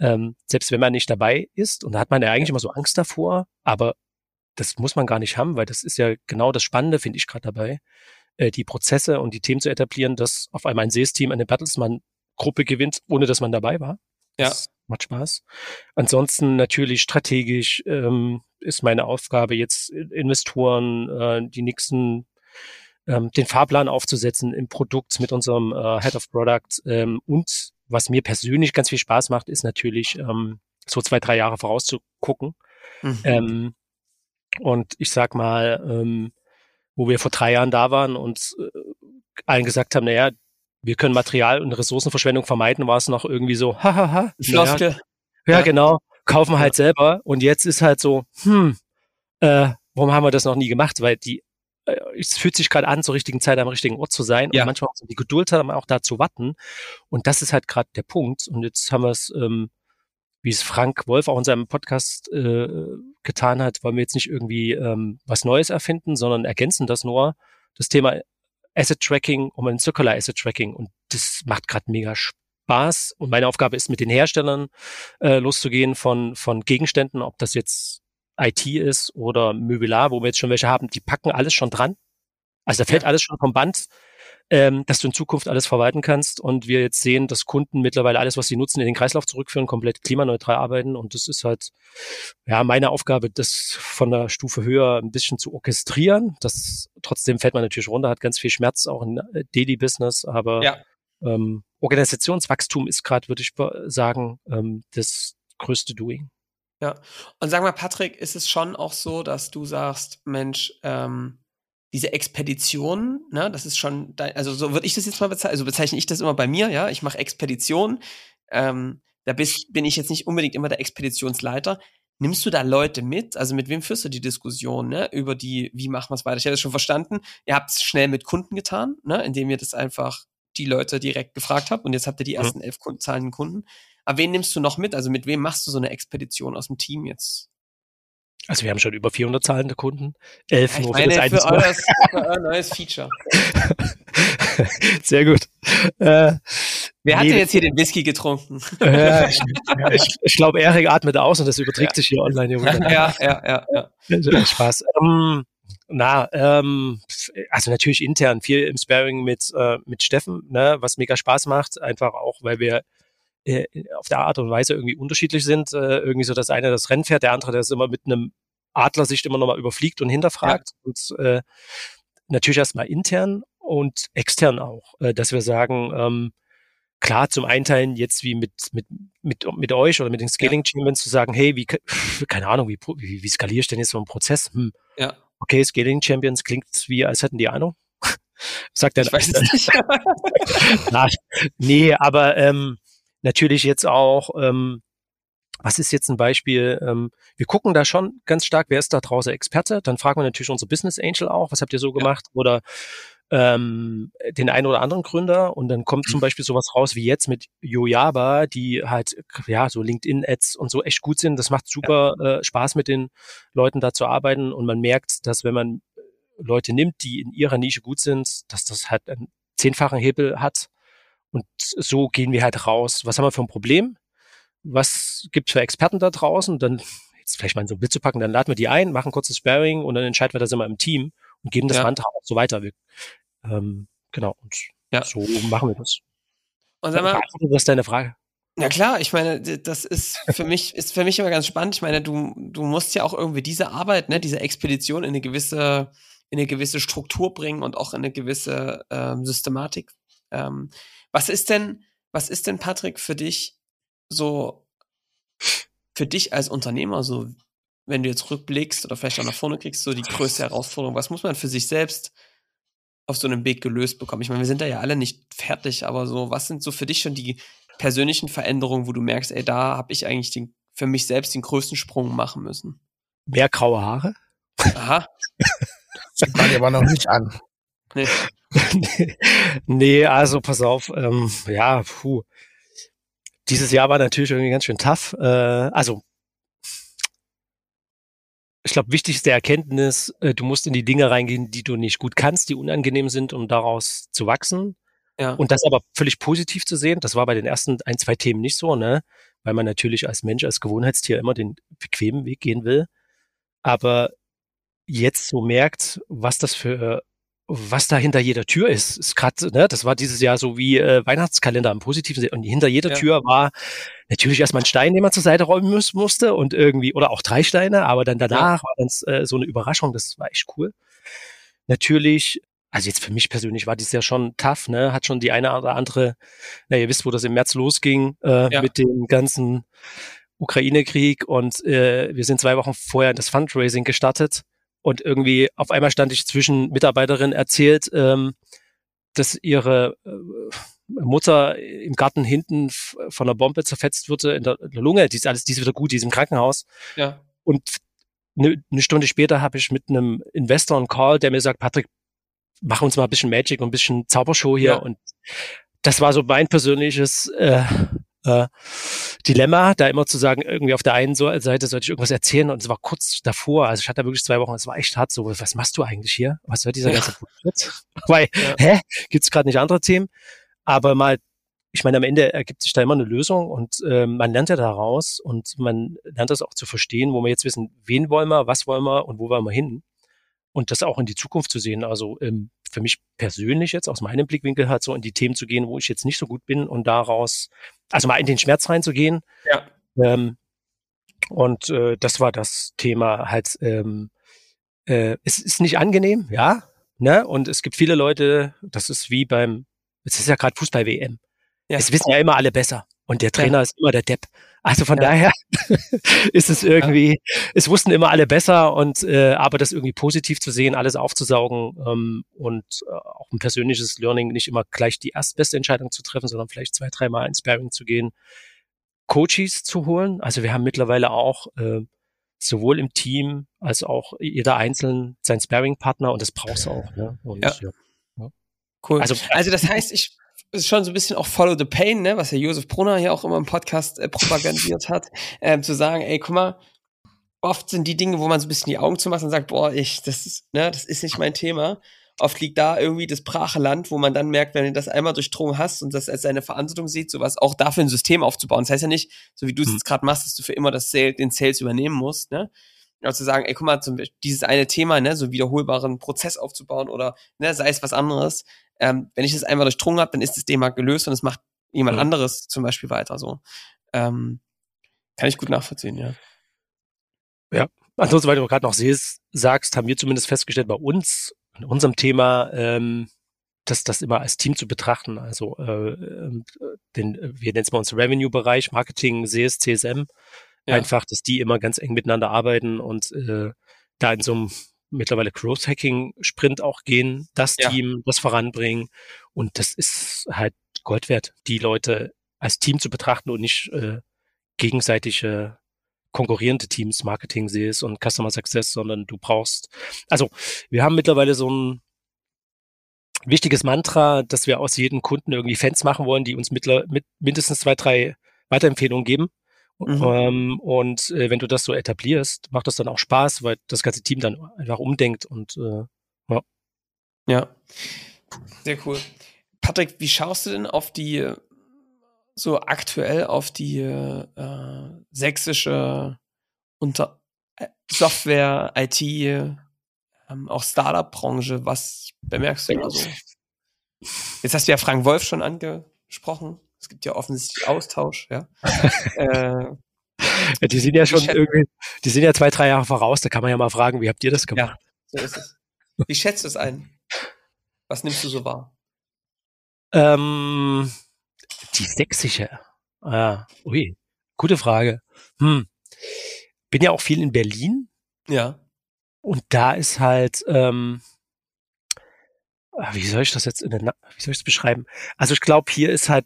ähm, selbst wenn man nicht dabei ist. Und da hat man ja eigentlich immer so Angst davor, aber das muss man gar nicht haben, weil das ist ja genau das Spannende, finde ich gerade dabei, äh, die Prozesse und die Themen zu etablieren, dass auf einmal ein Sales-Team eine Battlesman-Gruppe gewinnt, ohne dass man dabei war. Ja. Das macht Spaß. Ansonsten natürlich strategisch ähm, ist meine Aufgabe jetzt Investoren, äh, die nächsten ähm, den Fahrplan aufzusetzen im Produkt mit unserem äh, Head of Product ähm, und was mir persönlich ganz viel Spaß macht, ist natürlich ähm, so zwei, drei Jahre vorauszugucken. Mhm. Ähm, und ich sag mal, ähm, wo wir vor drei Jahren da waren und äh, allen gesagt haben, naja, wir können Material- und Ressourcenverschwendung vermeiden, war es noch irgendwie so, hahaha. Floskel. Ja, ja, genau. Kaufen halt selber. Und jetzt ist halt so, hm, äh, warum haben wir das noch nie gemacht? Weil die, äh, es fühlt sich gerade an, zur richtigen Zeit am richtigen Ort zu sein. Ja. Und manchmal auch so die Geduld haben, auch da zu warten. Und das ist halt gerade der Punkt. Und jetzt haben wir es, ähm, wie es Frank Wolf auch in seinem Podcast äh, getan hat, wollen wir jetzt nicht irgendwie ähm, was Neues erfinden, sondern ergänzen das nur. Das Thema Asset Tracking um ein Circular Asset Tracking. Und das macht gerade mega Spaß. Und meine Aufgabe ist, mit den Herstellern äh, loszugehen von, von Gegenständen, ob das jetzt IT ist oder Möbelar, wo wir jetzt schon welche haben, die packen alles schon dran. Also da fällt ja. alles schon vom Band ähm, dass du in Zukunft alles verwalten kannst und wir jetzt sehen, dass Kunden mittlerweile alles, was sie nutzen, in den Kreislauf zurückführen, komplett klimaneutral arbeiten und das ist halt ja meine Aufgabe, das von der Stufe höher ein bisschen zu orchestrieren. Das trotzdem fällt man natürlich runter, hat ganz viel Schmerz auch in Daily Business, aber ja. ähm, Organisationswachstum ist gerade, würde ich sagen, ähm, das größte Doing. Ja, und sag mal, Patrick, ist es schon auch so, dass du sagst, Mensch, ähm, diese Expedition, ne, das ist schon, also so würde ich das jetzt mal bezeichnen, also bezeichne ich das immer bei mir, ja, ich mache Expedition, ähm, da bist, bin ich jetzt nicht unbedingt immer der Expeditionsleiter. Nimmst du da Leute mit? Also mit wem führst du die Diskussion, ne, über die, wie machen wir es weiter? Ich habe das schon verstanden. Ihr habt es schnell mit Kunden getan, ne, indem ihr das einfach die Leute direkt gefragt habt und jetzt habt ihr die ersten elf Kunden, zahlenden Kunden. Aber wen nimmst du noch mit? Also mit wem machst du so eine Expedition aus dem Team jetzt? Also wir haben schon über 400 zahlende Kunden. Elf ja, nur für das eine. Für, eures, euer neues Feature. Sehr gut. Äh, Wer hat denn jetzt hier den Whisky getrunken? Äh, ich, ich, ich glaube, Erik atmet aus und das überträgt ja. sich hier online. Ja, ja, ja, ja. ja. Spaß. Ähm, Na, ähm, also natürlich intern viel im Sparing mit, äh, mit Steffen, ne, was mega Spaß macht, einfach auch, weil wir äh, auf der Art und Weise irgendwie unterschiedlich sind. Äh, irgendwie so, dass einer das Rennen fährt, der andere, der es immer mit einem Adlersicht immer nochmal überfliegt und hinterfragt. Ja. Und äh, natürlich erstmal intern und extern auch, äh, dass wir sagen, ähm, klar zum Einteilen jetzt wie mit, mit, mit, mit euch oder mit den Scaling Champions zu sagen, hey, wie, keine Ahnung, wie, wie, wie skaliere ich denn jetzt so einen Prozess? Hm. Ja. Okay, Scaling Champions klingt wie, als hätten die Ahnung. Sagt der. Ich weiß es nicht. Na, nee, aber ähm, natürlich jetzt auch, ähm, was ist jetzt ein Beispiel? Ähm, wir gucken da schon ganz stark, wer ist da draußen Experte? Dann fragen wir natürlich unsere Business Angel auch, was habt ihr so gemacht? Ja. Oder ähm, den einen oder anderen Gründer und dann kommt zum mhm. Beispiel sowas raus wie jetzt mit Yojaba, die halt ja so LinkedIn-Ads und so echt gut sind. Das macht super äh, Spaß mit den Leuten da zu arbeiten und man merkt, dass wenn man Leute nimmt, die in ihrer Nische gut sind, dass das halt einen zehnfachen Hebel hat. Und so gehen wir halt raus. Was haben wir für ein Problem? Was gibt für Experten da draußen? Dann jetzt vielleicht mal so ein Bild zu packen, dann laden wir die ein, machen kurzes Sparing und dann entscheiden wir das immer im Team und geben das ja. Auch so weiter. Ähm, genau, und ja. so machen wir das. Und sag mal, das ist deine Frage. Ja klar, ich meine, das ist für mich, ist für mich immer ganz spannend. Ich meine, du, du musst ja auch irgendwie diese Arbeit, ne, diese Expedition in eine gewisse, in eine gewisse Struktur bringen und auch in eine gewisse ähm, Systematik. Ähm, was ist denn, was ist denn, Patrick, für dich so, für dich als Unternehmer, so, wenn du jetzt rückblickst oder vielleicht auch nach vorne kriegst, so die größte Herausforderung? Was muss man für sich selbst auf so einem Weg gelöst bekommen? Ich meine, wir sind da ja alle nicht fertig, aber so, was sind so für dich schon die persönlichen Veränderungen, wo du merkst, ey, da habe ich eigentlich den, für mich selbst den größten Sprung machen müssen? Mehr graue Haare? Aha. Sieht man aber noch nicht an. Nee. nee, also pass auf, ähm, ja, puh. Dieses Jahr war natürlich irgendwie ganz schön tough. Äh, also ich glaube, wichtigste Erkenntnis, äh, du musst in die Dinge reingehen, die du nicht gut kannst, die unangenehm sind, um daraus zu wachsen. Ja. Und das aber völlig positiv zu sehen. Das war bei den ersten ein, zwei Themen nicht so, ne? Weil man natürlich als Mensch, als Gewohnheitstier immer den bequemen Weg gehen will. Aber jetzt so merkt, was das für was da hinter jeder Tür ist, ist gerade, ne, das war dieses Jahr so wie äh, Weihnachtskalender im positiven Sinne. Und hinter jeder ja. Tür war natürlich erstmal ein Stein, den man zur Seite räumen muss, musste und irgendwie, oder auch drei Steine, aber dann danach ja. war dann äh, so eine Überraschung, das war echt cool. Natürlich, also jetzt für mich persönlich war dieses Jahr schon tough, ne? Hat schon die eine oder andere, na, ihr wisst, wo das im März losging, äh, ja. mit dem ganzen Ukraine-Krieg und äh, wir sind zwei Wochen vorher das Fundraising gestartet und irgendwie auf einmal stand ich zwischen Mitarbeiterin erzählt, ähm, dass ihre äh, Mutter im Garten hinten von einer Bombe zerfetzt wurde in der, in der Lunge. Die ist alles, die ist wieder gut, die ist im Krankenhaus. Ja. Und eine, eine Stunde später habe ich mit einem Investor einen Call, der mir sagt, Patrick, mach uns mal ein bisschen Magic und ein bisschen Zaubershow hier. Ja. Und das war so mein persönliches äh, äh, Dilemma, da immer zu sagen, irgendwie auf der einen Seite sollte ich irgendwas erzählen und es war kurz davor, also ich hatte wirklich zwei Wochen, es war echt hart so, was machst du eigentlich hier? Was soll dieser ja. ganze Bullshit? Weil, ja. hä, gibt's gerade nicht andere Themen? Aber mal, ich meine, am Ende ergibt sich da immer eine Lösung und äh, man lernt ja daraus und man lernt das auch zu verstehen, wo wir jetzt wissen, wen wollen wir, was wollen wir und wo wollen wir hin und das auch in die Zukunft zu sehen. Also ähm, für mich persönlich jetzt aus meinem Blickwinkel halt so in die Themen zu gehen, wo ich jetzt nicht so gut bin und daraus, also mal in den Schmerz reinzugehen. Ja. Ähm, und äh, das war das Thema halt, ähm, äh, es ist nicht angenehm, ja, ne? Und es gibt viele Leute, das ist wie beim, es ist ja gerade Fußball-WM. Ja. Es wissen ja immer alle besser. Und der Trainer ja. ist immer der Depp. Also von ja. daher ist es irgendwie, ja. es wussten immer alle besser und äh, aber das irgendwie positiv zu sehen, alles aufzusaugen ähm, und äh, auch ein persönliches Learning, nicht immer gleich die erstbeste Entscheidung zu treffen, sondern vielleicht zwei, dreimal ins Sparing zu gehen, Coaches zu holen. Also wir haben mittlerweile auch äh, sowohl im Team als auch jeder einzeln sein Sparing-Partner und das brauchst du auch. Ne? Und, ja. ja. Cool. Also, also das heißt, ich ist schon so ein bisschen auch Follow the Pain, ne, was ja Josef Brunner hier auch immer im Podcast äh, propagandiert hat, ähm, zu sagen, ey, guck mal, oft sind die Dinge, wo man so ein bisschen die Augen zumacht und sagt, boah, ich, das ist, ne, das ist nicht mein Thema. Oft liegt da irgendwie das brache Land, wo man dann merkt, wenn du das einmal durchdrungen hast und das als seine Verantwortung sieht, sowas auch dafür ein System aufzubauen. Das heißt ja nicht, so wie du es hm. jetzt gerade machst, dass du für immer das Sale, den Sales übernehmen musst, ne? Ja, zu sagen, ey, guck mal, zum, dieses eine Thema, ne, so wiederholbaren Prozess aufzubauen oder ne, sei es was anderes. Ähm, wenn ich das einmal durchdrungen habe, dann ist das Thema gelöst und es macht jemand mhm. anderes zum Beispiel weiter. So ähm, kann ich gut nachvollziehen, ja. Ja, ansonsten, weil du gerade noch siehst, sagst, haben wir zumindest festgestellt bei uns in unserem Thema, ähm, das, das immer als Team zu betrachten. Also äh, ähm, den, wir nennen es bei uns Revenue-Bereich, Marketing, CS, CSM. Ja. Einfach, dass die immer ganz eng miteinander arbeiten und äh, da in so einem mittlerweile Growth Hacking Sprint auch gehen, das ja. Team, das voranbringen. Und das ist halt Gold wert, die Leute als Team zu betrachten und nicht äh, gegenseitige konkurrierende Teams, Marketing Sales und Customer Success, sondern du brauchst, also wir haben mittlerweile so ein wichtiges Mantra, dass wir aus jedem Kunden irgendwie Fans machen wollen, die uns mittler, mit mindestens zwei, drei Weiterempfehlungen geben. Mhm. Ähm, und äh, wenn du das so etablierst, macht das dann auch Spaß, weil das ganze Team dann einfach umdenkt und äh, ja. Ja, sehr cool. Patrick, wie schaust du denn auf die, so aktuell auf die äh, sächsische Unter äh, Software, IT, ähm, auch Startup-Branche? Was bemerkst du da so? Jetzt hast du ja Frank Wolf schon angesprochen. Es gibt ja offensichtlich Austausch, ja. äh, ja die sind ja schon irgendwie, die sind ja zwei, drei Jahre voraus, da kann man ja mal fragen, wie habt ihr das gemacht? Ja, so ist es. Wie schätzt du es ein? Was nimmst du so wahr? Ähm, die sächsische. Ah, ui, gute Frage. Hm. Bin ja auch viel in Berlin. Ja. Und da ist halt, ähm, ah, wie soll ich das jetzt in der, wie soll ich es beschreiben? Also ich glaube, hier ist halt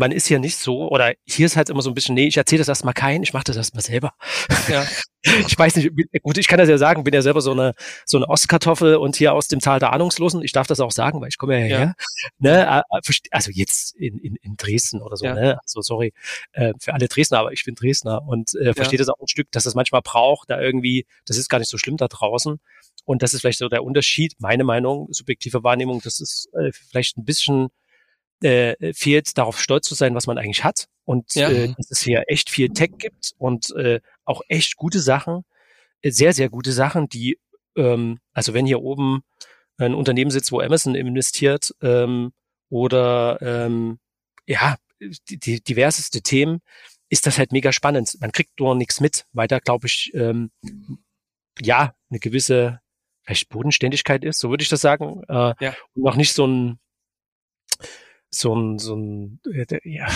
man ist ja nicht so, oder hier ist halt immer so ein bisschen, nee, ich erzähle das erstmal keinen, ich mache das erstmal selber. Ja. ich weiß nicht, gut, ich kann das ja sagen, bin ja selber so eine, so eine Ostkartoffel und hier aus dem Tal der Ahnungslosen. Ich darf das auch sagen, weil ich komme ja hierher. Ja. Ne, also jetzt in, in, in Dresden oder so, ja. ne? Also sorry äh, für alle Dresdner, aber ich bin Dresdner und äh, verstehe das auch ein Stück, dass es manchmal braucht, da irgendwie, das ist gar nicht so schlimm da draußen. Und das ist vielleicht so der Unterschied, meine Meinung, subjektive Wahrnehmung, das ist äh, vielleicht ein bisschen äh, fehlt, darauf stolz zu sein, was man eigentlich hat. Und ja. äh, dass es hier echt viel Tech gibt und äh, auch echt gute Sachen, äh, sehr, sehr gute Sachen, die, ähm, also wenn hier oben ein Unternehmen sitzt, wo Amazon investiert ähm, oder ähm, ja, die, die diverseste Themen, ist das halt mega spannend. Man kriegt nur nichts mit, weil da, glaube ich, ähm, ja, eine gewisse vielleicht Bodenständigkeit ist, so würde ich das sagen. Äh, ja. Und noch nicht so ein so ein, so ein, äh, ja,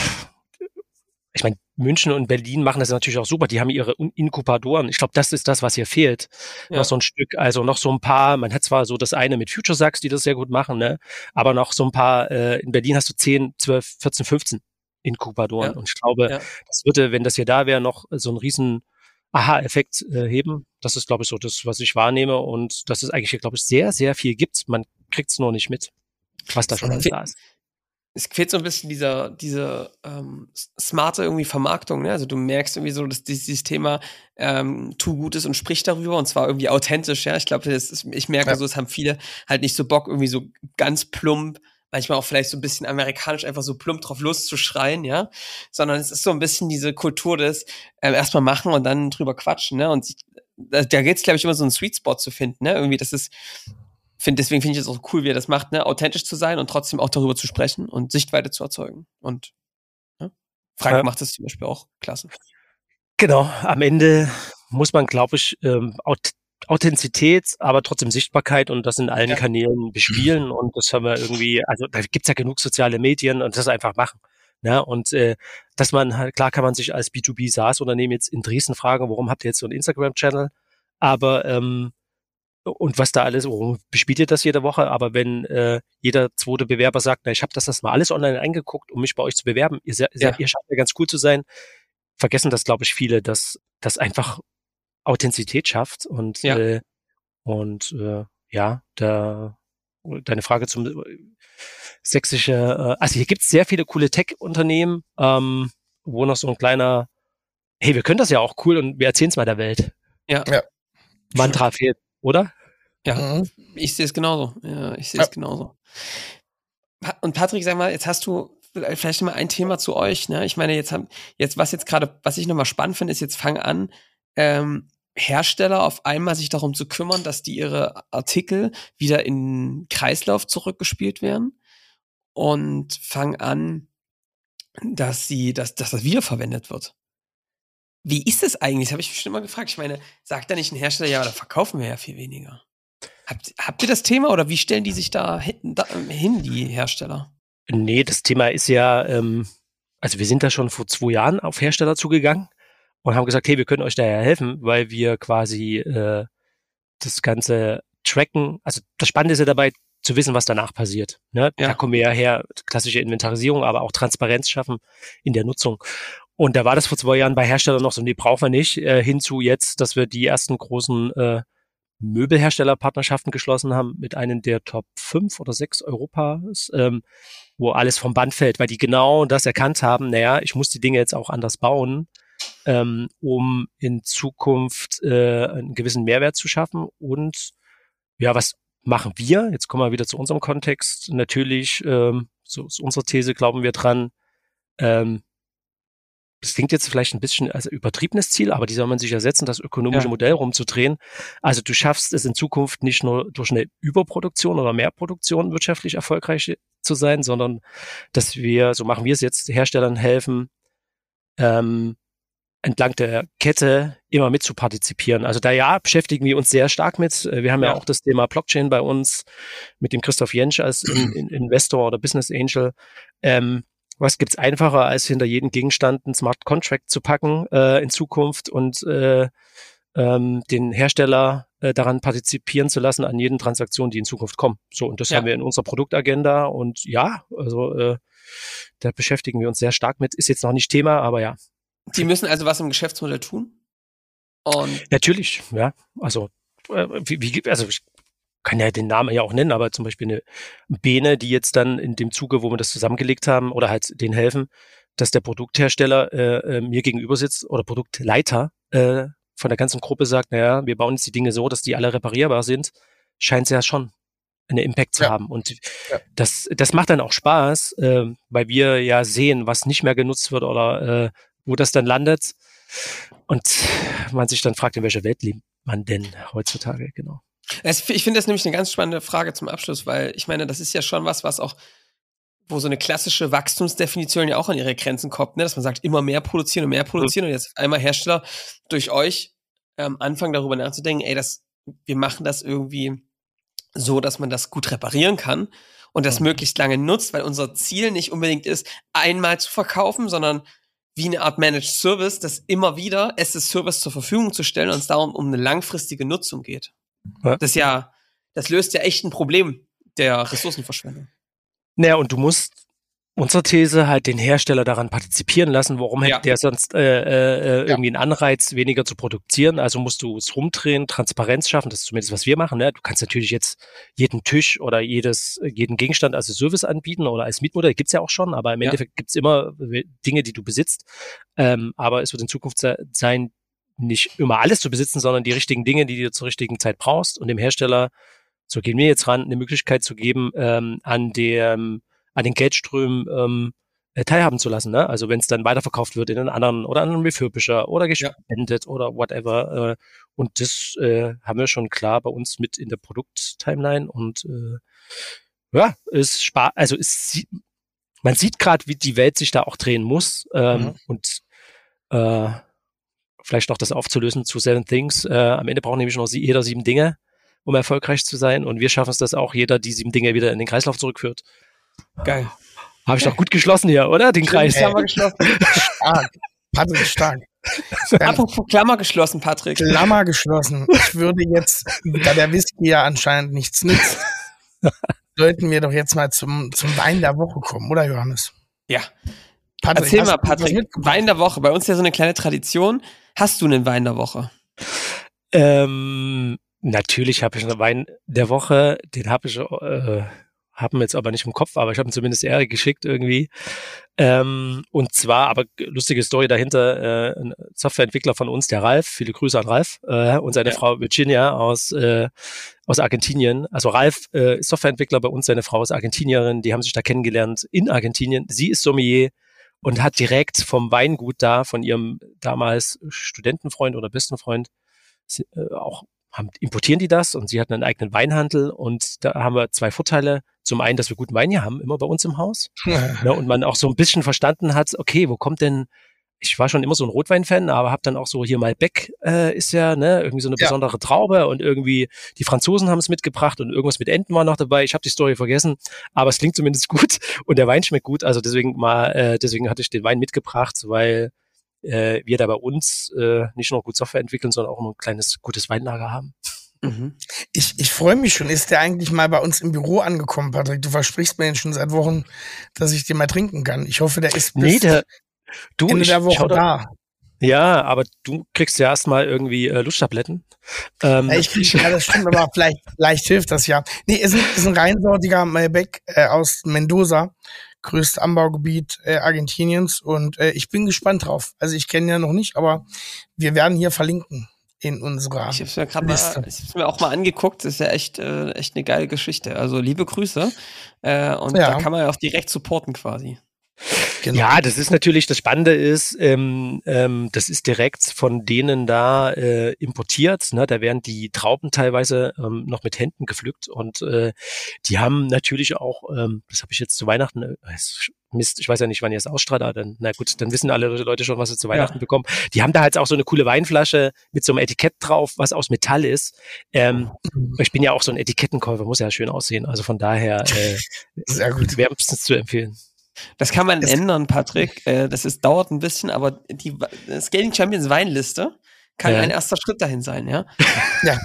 ich meine, München und Berlin machen das natürlich auch super. Die haben ihre Inkubatoren. Ich glaube, das ist das, was hier fehlt. Ja. Noch so ein Stück, also noch so ein paar, man hat zwar so das eine mit Future Sachs, die das sehr gut machen, ne? aber noch so ein paar, äh, in Berlin hast du 10, 12, 14, 15 Inkubatoren. Ja. Und ich glaube, ja. das würde, wenn das hier da wäre, noch so ein riesen Aha-Effekt äh, heben. Das ist, glaube ich, so das, was ich wahrnehme. Und dass es eigentlich hier, glaube ich, sehr, sehr viel gibt. Man kriegt es nur nicht mit, was da schon alles da ist es fehlt so ein bisschen dieser, diese ähm, smarte irgendwie Vermarktung. Ne? Also du merkst irgendwie so, dass dieses Thema ähm, tu Gutes und sprich darüber und zwar irgendwie authentisch. Ja, ich glaube, ich merke ja. so, es haben viele halt nicht so Bock irgendwie so ganz plump, manchmal auch vielleicht so ein bisschen amerikanisch einfach so plump drauf loszuschreien, ja, sondern es ist so ein bisschen diese Kultur des äh, erstmal machen und dann drüber quatschen. Ne? Und da, da geht es glaube ich immer so einen Sweet Spot zu finden. Ne? Irgendwie, das ist Find, deswegen finde ich es auch cool, wie er das macht, ne? authentisch zu sein und trotzdem auch darüber zu sprechen und Sichtweite zu erzeugen. Und ne? Frank ja. macht das zum Beispiel auch klasse. Genau, am Ende muss man, glaube ich, ähm, Authentizität, aber trotzdem Sichtbarkeit und das in allen ja. Kanälen bespielen. Und das haben wir irgendwie, also da gibt's ja genug soziale Medien und das einfach machen. Ja, ne? und äh, dass man halt, klar kann man sich als B2B SaaS-Unternehmen jetzt in Dresden fragen, warum habt ihr jetzt so einen Instagram-Channel? Aber ähm, und was da alles, oh, bespielt ihr das jede Woche, aber wenn äh, jeder zweite Bewerber sagt, na, ich habe das, das mal alles online eingeguckt, um mich bei euch zu bewerben, ihr, ja. ihr scheint ja ganz cool zu sein, vergessen das, glaube ich, viele, dass das einfach Authentizität schafft und ja. äh, und äh, ja, da deine Frage zum äh, sächsische, äh, also hier gibt es sehr viele coole Tech-Unternehmen, ähm, wo noch so ein kleiner, hey, wir können das ja auch cool und wir erzählen es mal der Welt. Ja. ja. Mantra fehlt oder? Ja, mhm. ich sehe es genauso. Ja, ich sehe es ja. genauso. Und Patrick, sag mal, jetzt hast du vielleicht mal ein Thema zu euch. Ne? Ich meine, jetzt haben, jetzt was jetzt gerade, was ich nochmal spannend finde, ist jetzt fang an. Ähm, Hersteller auf einmal sich darum zu kümmern, dass die ihre Artikel wieder in Kreislauf zurückgespielt werden und fangen an, dass sie, dass, dass das wiederverwendet wird. Wie ist das eigentlich? Das habe ich mich schon immer gefragt. Ich meine, sagt da nicht ein Hersteller, ja, da verkaufen wir ja viel weniger. Habt, habt ihr das Thema oder wie stellen die sich da hin, da hin, die Hersteller? Nee, das Thema ist ja, ähm, also wir sind da schon vor zwei Jahren auf Hersteller zugegangen und haben gesagt, hey, wir können euch daher helfen, weil wir quasi äh, das Ganze tracken. Also das Spannende ist ja dabei, zu wissen, was danach passiert. Ne? Ja. Da kommen wir ja her, klassische Inventarisierung, aber auch Transparenz schaffen in der Nutzung. Und da war das vor zwei Jahren bei Herstellern noch so, nee, brauchen wir nicht, äh, hinzu jetzt, dass wir die ersten großen äh, Möbelherstellerpartnerschaften geschlossen haben mit einem der Top 5 oder 6 Europas, ähm, wo alles vom Band fällt, weil die genau das erkannt haben, naja, ich muss die Dinge jetzt auch anders bauen, ähm, um in Zukunft äh, einen gewissen Mehrwert zu schaffen. Und ja, was machen wir? Jetzt kommen wir wieder zu unserem Kontext. Natürlich, ähm, so ist unsere These, glauben wir dran, ähm, das klingt jetzt vielleicht ein bisschen als übertriebenes Ziel, aber die soll man sich ersetzen, das ökonomische ja. Modell rumzudrehen. Also du schaffst es in Zukunft nicht nur durch eine Überproduktion oder Mehrproduktion wirtschaftlich erfolgreich zu sein, sondern dass wir, so machen wir es jetzt, Herstellern helfen, ähm, entlang der Kette immer mit zu partizipieren. Also da ja, beschäftigen wir uns sehr stark mit. Wir haben ja, ja auch das Thema Blockchain bei uns mit dem Christoph Jentsch als in, in Investor oder Business Angel. Ähm, was gibt's einfacher, als hinter jeden Gegenstand einen Smart Contract zu packen äh, in Zukunft und äh, ähm, den Hersteller äh, daran partizipieren zu lassen an jeden Transaktion, die in Zukunft kommen. So, und das ja. haben wir in unserer Produktagenda und ja, also äh, da beschäftigen wir uns sehr stark mit. Ist jetzt noch nicht Thema, aber ja. Die müssen also was im Geschäftsmodell tun? Und Natürlich, ja. Also, äh, wie, wie, also ich kann ja den Namen ja auch nennen, aber zum Beispiel eine Bene, die jetzt dann in dem Zuge, wo wir das zusammengelegt haben oder halt denen helfen, dass der Produkthersteller äh, äh, mir gegenüber sitzt oder Produktleiter äh, von der ganzen Gruppe sagt, naja, wir bauen jetzt die Dinge so, dass die alle reparierbar sind, scheint es ja schon einen Impact zu ja. haben. Und ja. das, das macht dann auch Spaß, äh, weil wir ja sehen, was nicht mehr genutzt wird oder äh, wo das dann landet. Und man sich dann fragt, in welcher Welt lebt man denn heutzutage, genau. Ich finde das nämlich eine ganz spannende Frage zum Abschluss, weil ich meine, das ist ja schon was, was auch, wo so eine klassische Wachstumsdefinition ja auch an ihre Grenzen kommt, ne? dass man sagt, immer mehr produzieren und mehr produzieren mhm. und jetzt einmal Hersteller durch euch ähm, anfangen darüber nachzudenken, ey, das, wir machen das irgendwie so, dass man das gut reparieren kann und das mhm. möglichst lange nutzt, weil unser Ziel nicht unbedingt ist, einmal zu verkaufen, sondern wie eine Art Managed Service, das immer wieder es ist Service zur Verfügung zu stellen und es darum um eine langfristige Nutzung geht. Ja. Das ja, das löst ja echt ein Problem der Ressourcenverschwendung. Naja, und du musst unsere These halt den Hersteller daran partizipieren lassen. Warum ja. hätte der sonst äh, äh, ja. irgendwie einen Anreiz, weniger zu produzieren? Also musst du es rumdrehen, Transparenz schaffen. Das ist zumindest, was wir machen. Ne? Du kannst natürlich jetzt jeden Tisch oder jedes, jeden Gegenstand als Service anbieten oder als Mietmodell. Gibt's ja auch schon, aber im ja. Endeffekt gibt's immer Dinge, die du besitzt. Ähm, aber es wird in Zukunft sein, nicht immer alles zu besitzen, sondern die richtigen Dinge, die du zur richtigen Zeit brauchst und dem Hersteller, so gehen wir jetzt ran, eine Möglichkeit zu geben, ähm, an dem, an den Geldströmen ähm, äh, teilhaben zu lassen. Ne? Also wenn es dann weiterverkauft wird in einen anderen oder an einen Refurbisher oder gespendet ja. oder whatever. Äh, und das äh, haben wir schon klar bei uns mit in der Produkttimeline und äh, ja, ist spar also ist man sieht gerade, wie die Welt sich da auch drehen muss ähm, mhm. und äh, vielleicht noch das aufzulösen zu Seven Things. Äh, am Ende braucht nämlich noch jeder sieben Dinge, um erfolgreich zu sein. Und wir schaffen es, dass auch jeder die sieben Dinge wieder in den Kreislauf zurückführt. Geil. Habe ich doch gut geschlossen hier, oder? Den Kreis. Klammer geschlossen. stark. Patrick stark. Apropos Klammer geschlossen, Patrick. Klammer geschlossen. Ich würde jetzt, da der Whisky ja anscheinend nichts nützt, sollten wir doch jetzt mal zum, zum Wein der Woche kommen, oder Johannes? Ja. Patrick, Erzähl mal, Patrick. Wein der Woche. Bei uns ist ja so eine kleine Tradition. Hast du einen Wein der Woche? Ähm, natürlich habe ich einen Wein der Woche. Den habe ich, äh, haben jetzt aber nicht im Kopf, aber ich habe ihn zumindest Erik geschickt irgendwie. Ähm, und zwar, aber lustige Story dahinter, äh, ein Softwareentwickler von uns, der Ralf, viele Grüße an Ralf, äh, und seine ja. Frau Virginia aus, äh, aus Argentinien. Also Ralf äh, ist Softwareentwickler bei uns, seine Frau ist Argentinierin, die haben sich da kennengelernt in Argentinien. Sie ist Sommelier und hat direkt vom Weingut da, von ihrem damals Studentenfreund oder besten Freund, äh, auch haben, importieren die das und sie hatten einen eigenen Weinhandel und da haben wir zwei Vorteile. Zum einen, dass wir guten Wein hier haben, immer bei uns im Haus. ne, und man auch so ein bisschen verstanden hat, okay, wo kommt denn ich war schon immer so ein Rotwein-Fan, aber habe dann auch so hier Malbec äh, ist ja ne irgendwie so eine ja. besondere Traube und irgendwie die Franzosen haben es mitgebracht und irgendwas mit Enten war noch dabei. Ich habe die Story vergessen, aber es klingt zumindest gut und der Wein schmeckt gut. Also deswegen mal, äh, deswegen hatte ich den Wein mitgebracht, weil äh, wir da bei uns äh, nicht nur gut Software entwickeln, sondern auch ein kleines gutes Weinlager haben. Mhm. Ich, ich freue mich schon. Ist der eigentlich mal bei uns im Büro angekommen, Patrick? Du versprichst mir schon seit Wochen, dass ich den mal trinken kann. Ich hoffe, der ist bis nee, der, du, Ende der Woche da. Ja, aber du kriegst ja erstmal irgendwie äh, Lusttabletten. Ähm, ja, ich krieg, ja, das stimmt, aber vielleicht, vielleicht hilft das ja. Nee, ist ein, ist ein reinsortiger Malbec äh, aus Mendoza größte Anbaugebiet äh, Argentiniens und äh, ich bin gespannt drauf. Also ich kenne ja noch nicht, aber wir werden hier verlinken in unserer Ich habe es mir gerade mal, ich hab's mir auch mal angeguckt. Das ist ja echt, äh, echt eine geile Geschichte. Also liebe Grüße äh, und ja. da kann man ja auch direkt supporten quasi. Genau. Ja, das ist natürlich, das Spannende ist, ähm, ähm, das ist direkt von denen da äh, importiert. Ne? Da werden die Trauben teilweise ähm, noch mit Händen gepflückt und äh, die haben natürlich auch, ähm, das habe ich jetzt zu Weihnachten, äh, Mist, ich weiß ja nicht, wann ihr es ausstrahlt, aber dann, na gut, dann wissen alle Leute schon, was sie zu Weihnachten ja. bekommen. Die haben da halt auch so eine coole Weinflasche mit so einem Etikett drauf, was aus Metall ist. Ähm, mhm. Ich bin ja auch so ein Etikettenkäufer, muss ja schön aussehen. Also von daher äh, wärmstens zu empfehlen. Das kann man das ändern, Patrick. Äh, das ist, dauert ein bisschen, aber die Scaling Champions Weinliste kann ja. ein erster Schritt dahin sein, ja? Ja,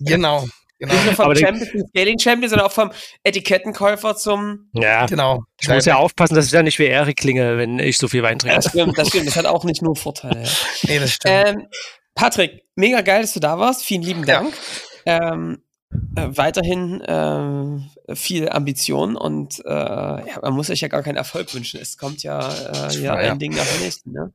genau. Genau. Nicht nur vom aber Champion zum Scaling Champion, sondern auch vom Etikettenkäufer zum. Ja, genau. Ich muss ja aufpassen, dass ich da nicht wie Erik klinge, wenn ich so viel Wein trinke. Ja, das stimmt, das stimmt. Das hat auch nicht nur Vorteile. Ja. Nee, das stimmt. Ähm, Patrick, mega geil, dass du da warst. Vielen lieben Dank. Ja. Ähm, äh, weiterhin äh, viel Ambition und äh, ja, man muss sich ja gar keinen Erfolg wünschen. Es kommt ja, äh, ja, ein Ding nach dem nächsten. Ne?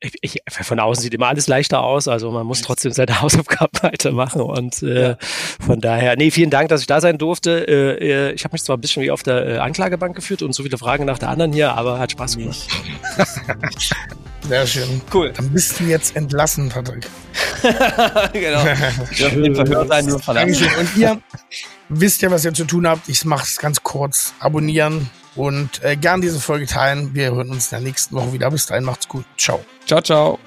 Ich, ich, von außen sieht immer alles leichter aus, also man muss trotzdem seine Hausaufgaben weitermachen und äh, ja. von daher, nee, vielen Dank, dass ich da sein durfte. Äh, äh ich habe mich zwar ein bisschen wie auf der äh, Anklagebank geführt und so viele Fragen nach der anderen hier, aber hat Spaß gemacht. Sehr schön. Cool. Dann bist du jetzt entlassen, Patrick. genau. Verhör sein nur Dankeschön. Und ihr wisst ja, was ihr zu tun habt. Ich mache es ganz kurz. Abonnieren und äh, gern diese Folge teilen. Wir hören uns in der nächsten Woche wieder. Bis dahin, macht's gut. Ciao. Ciao, ciao.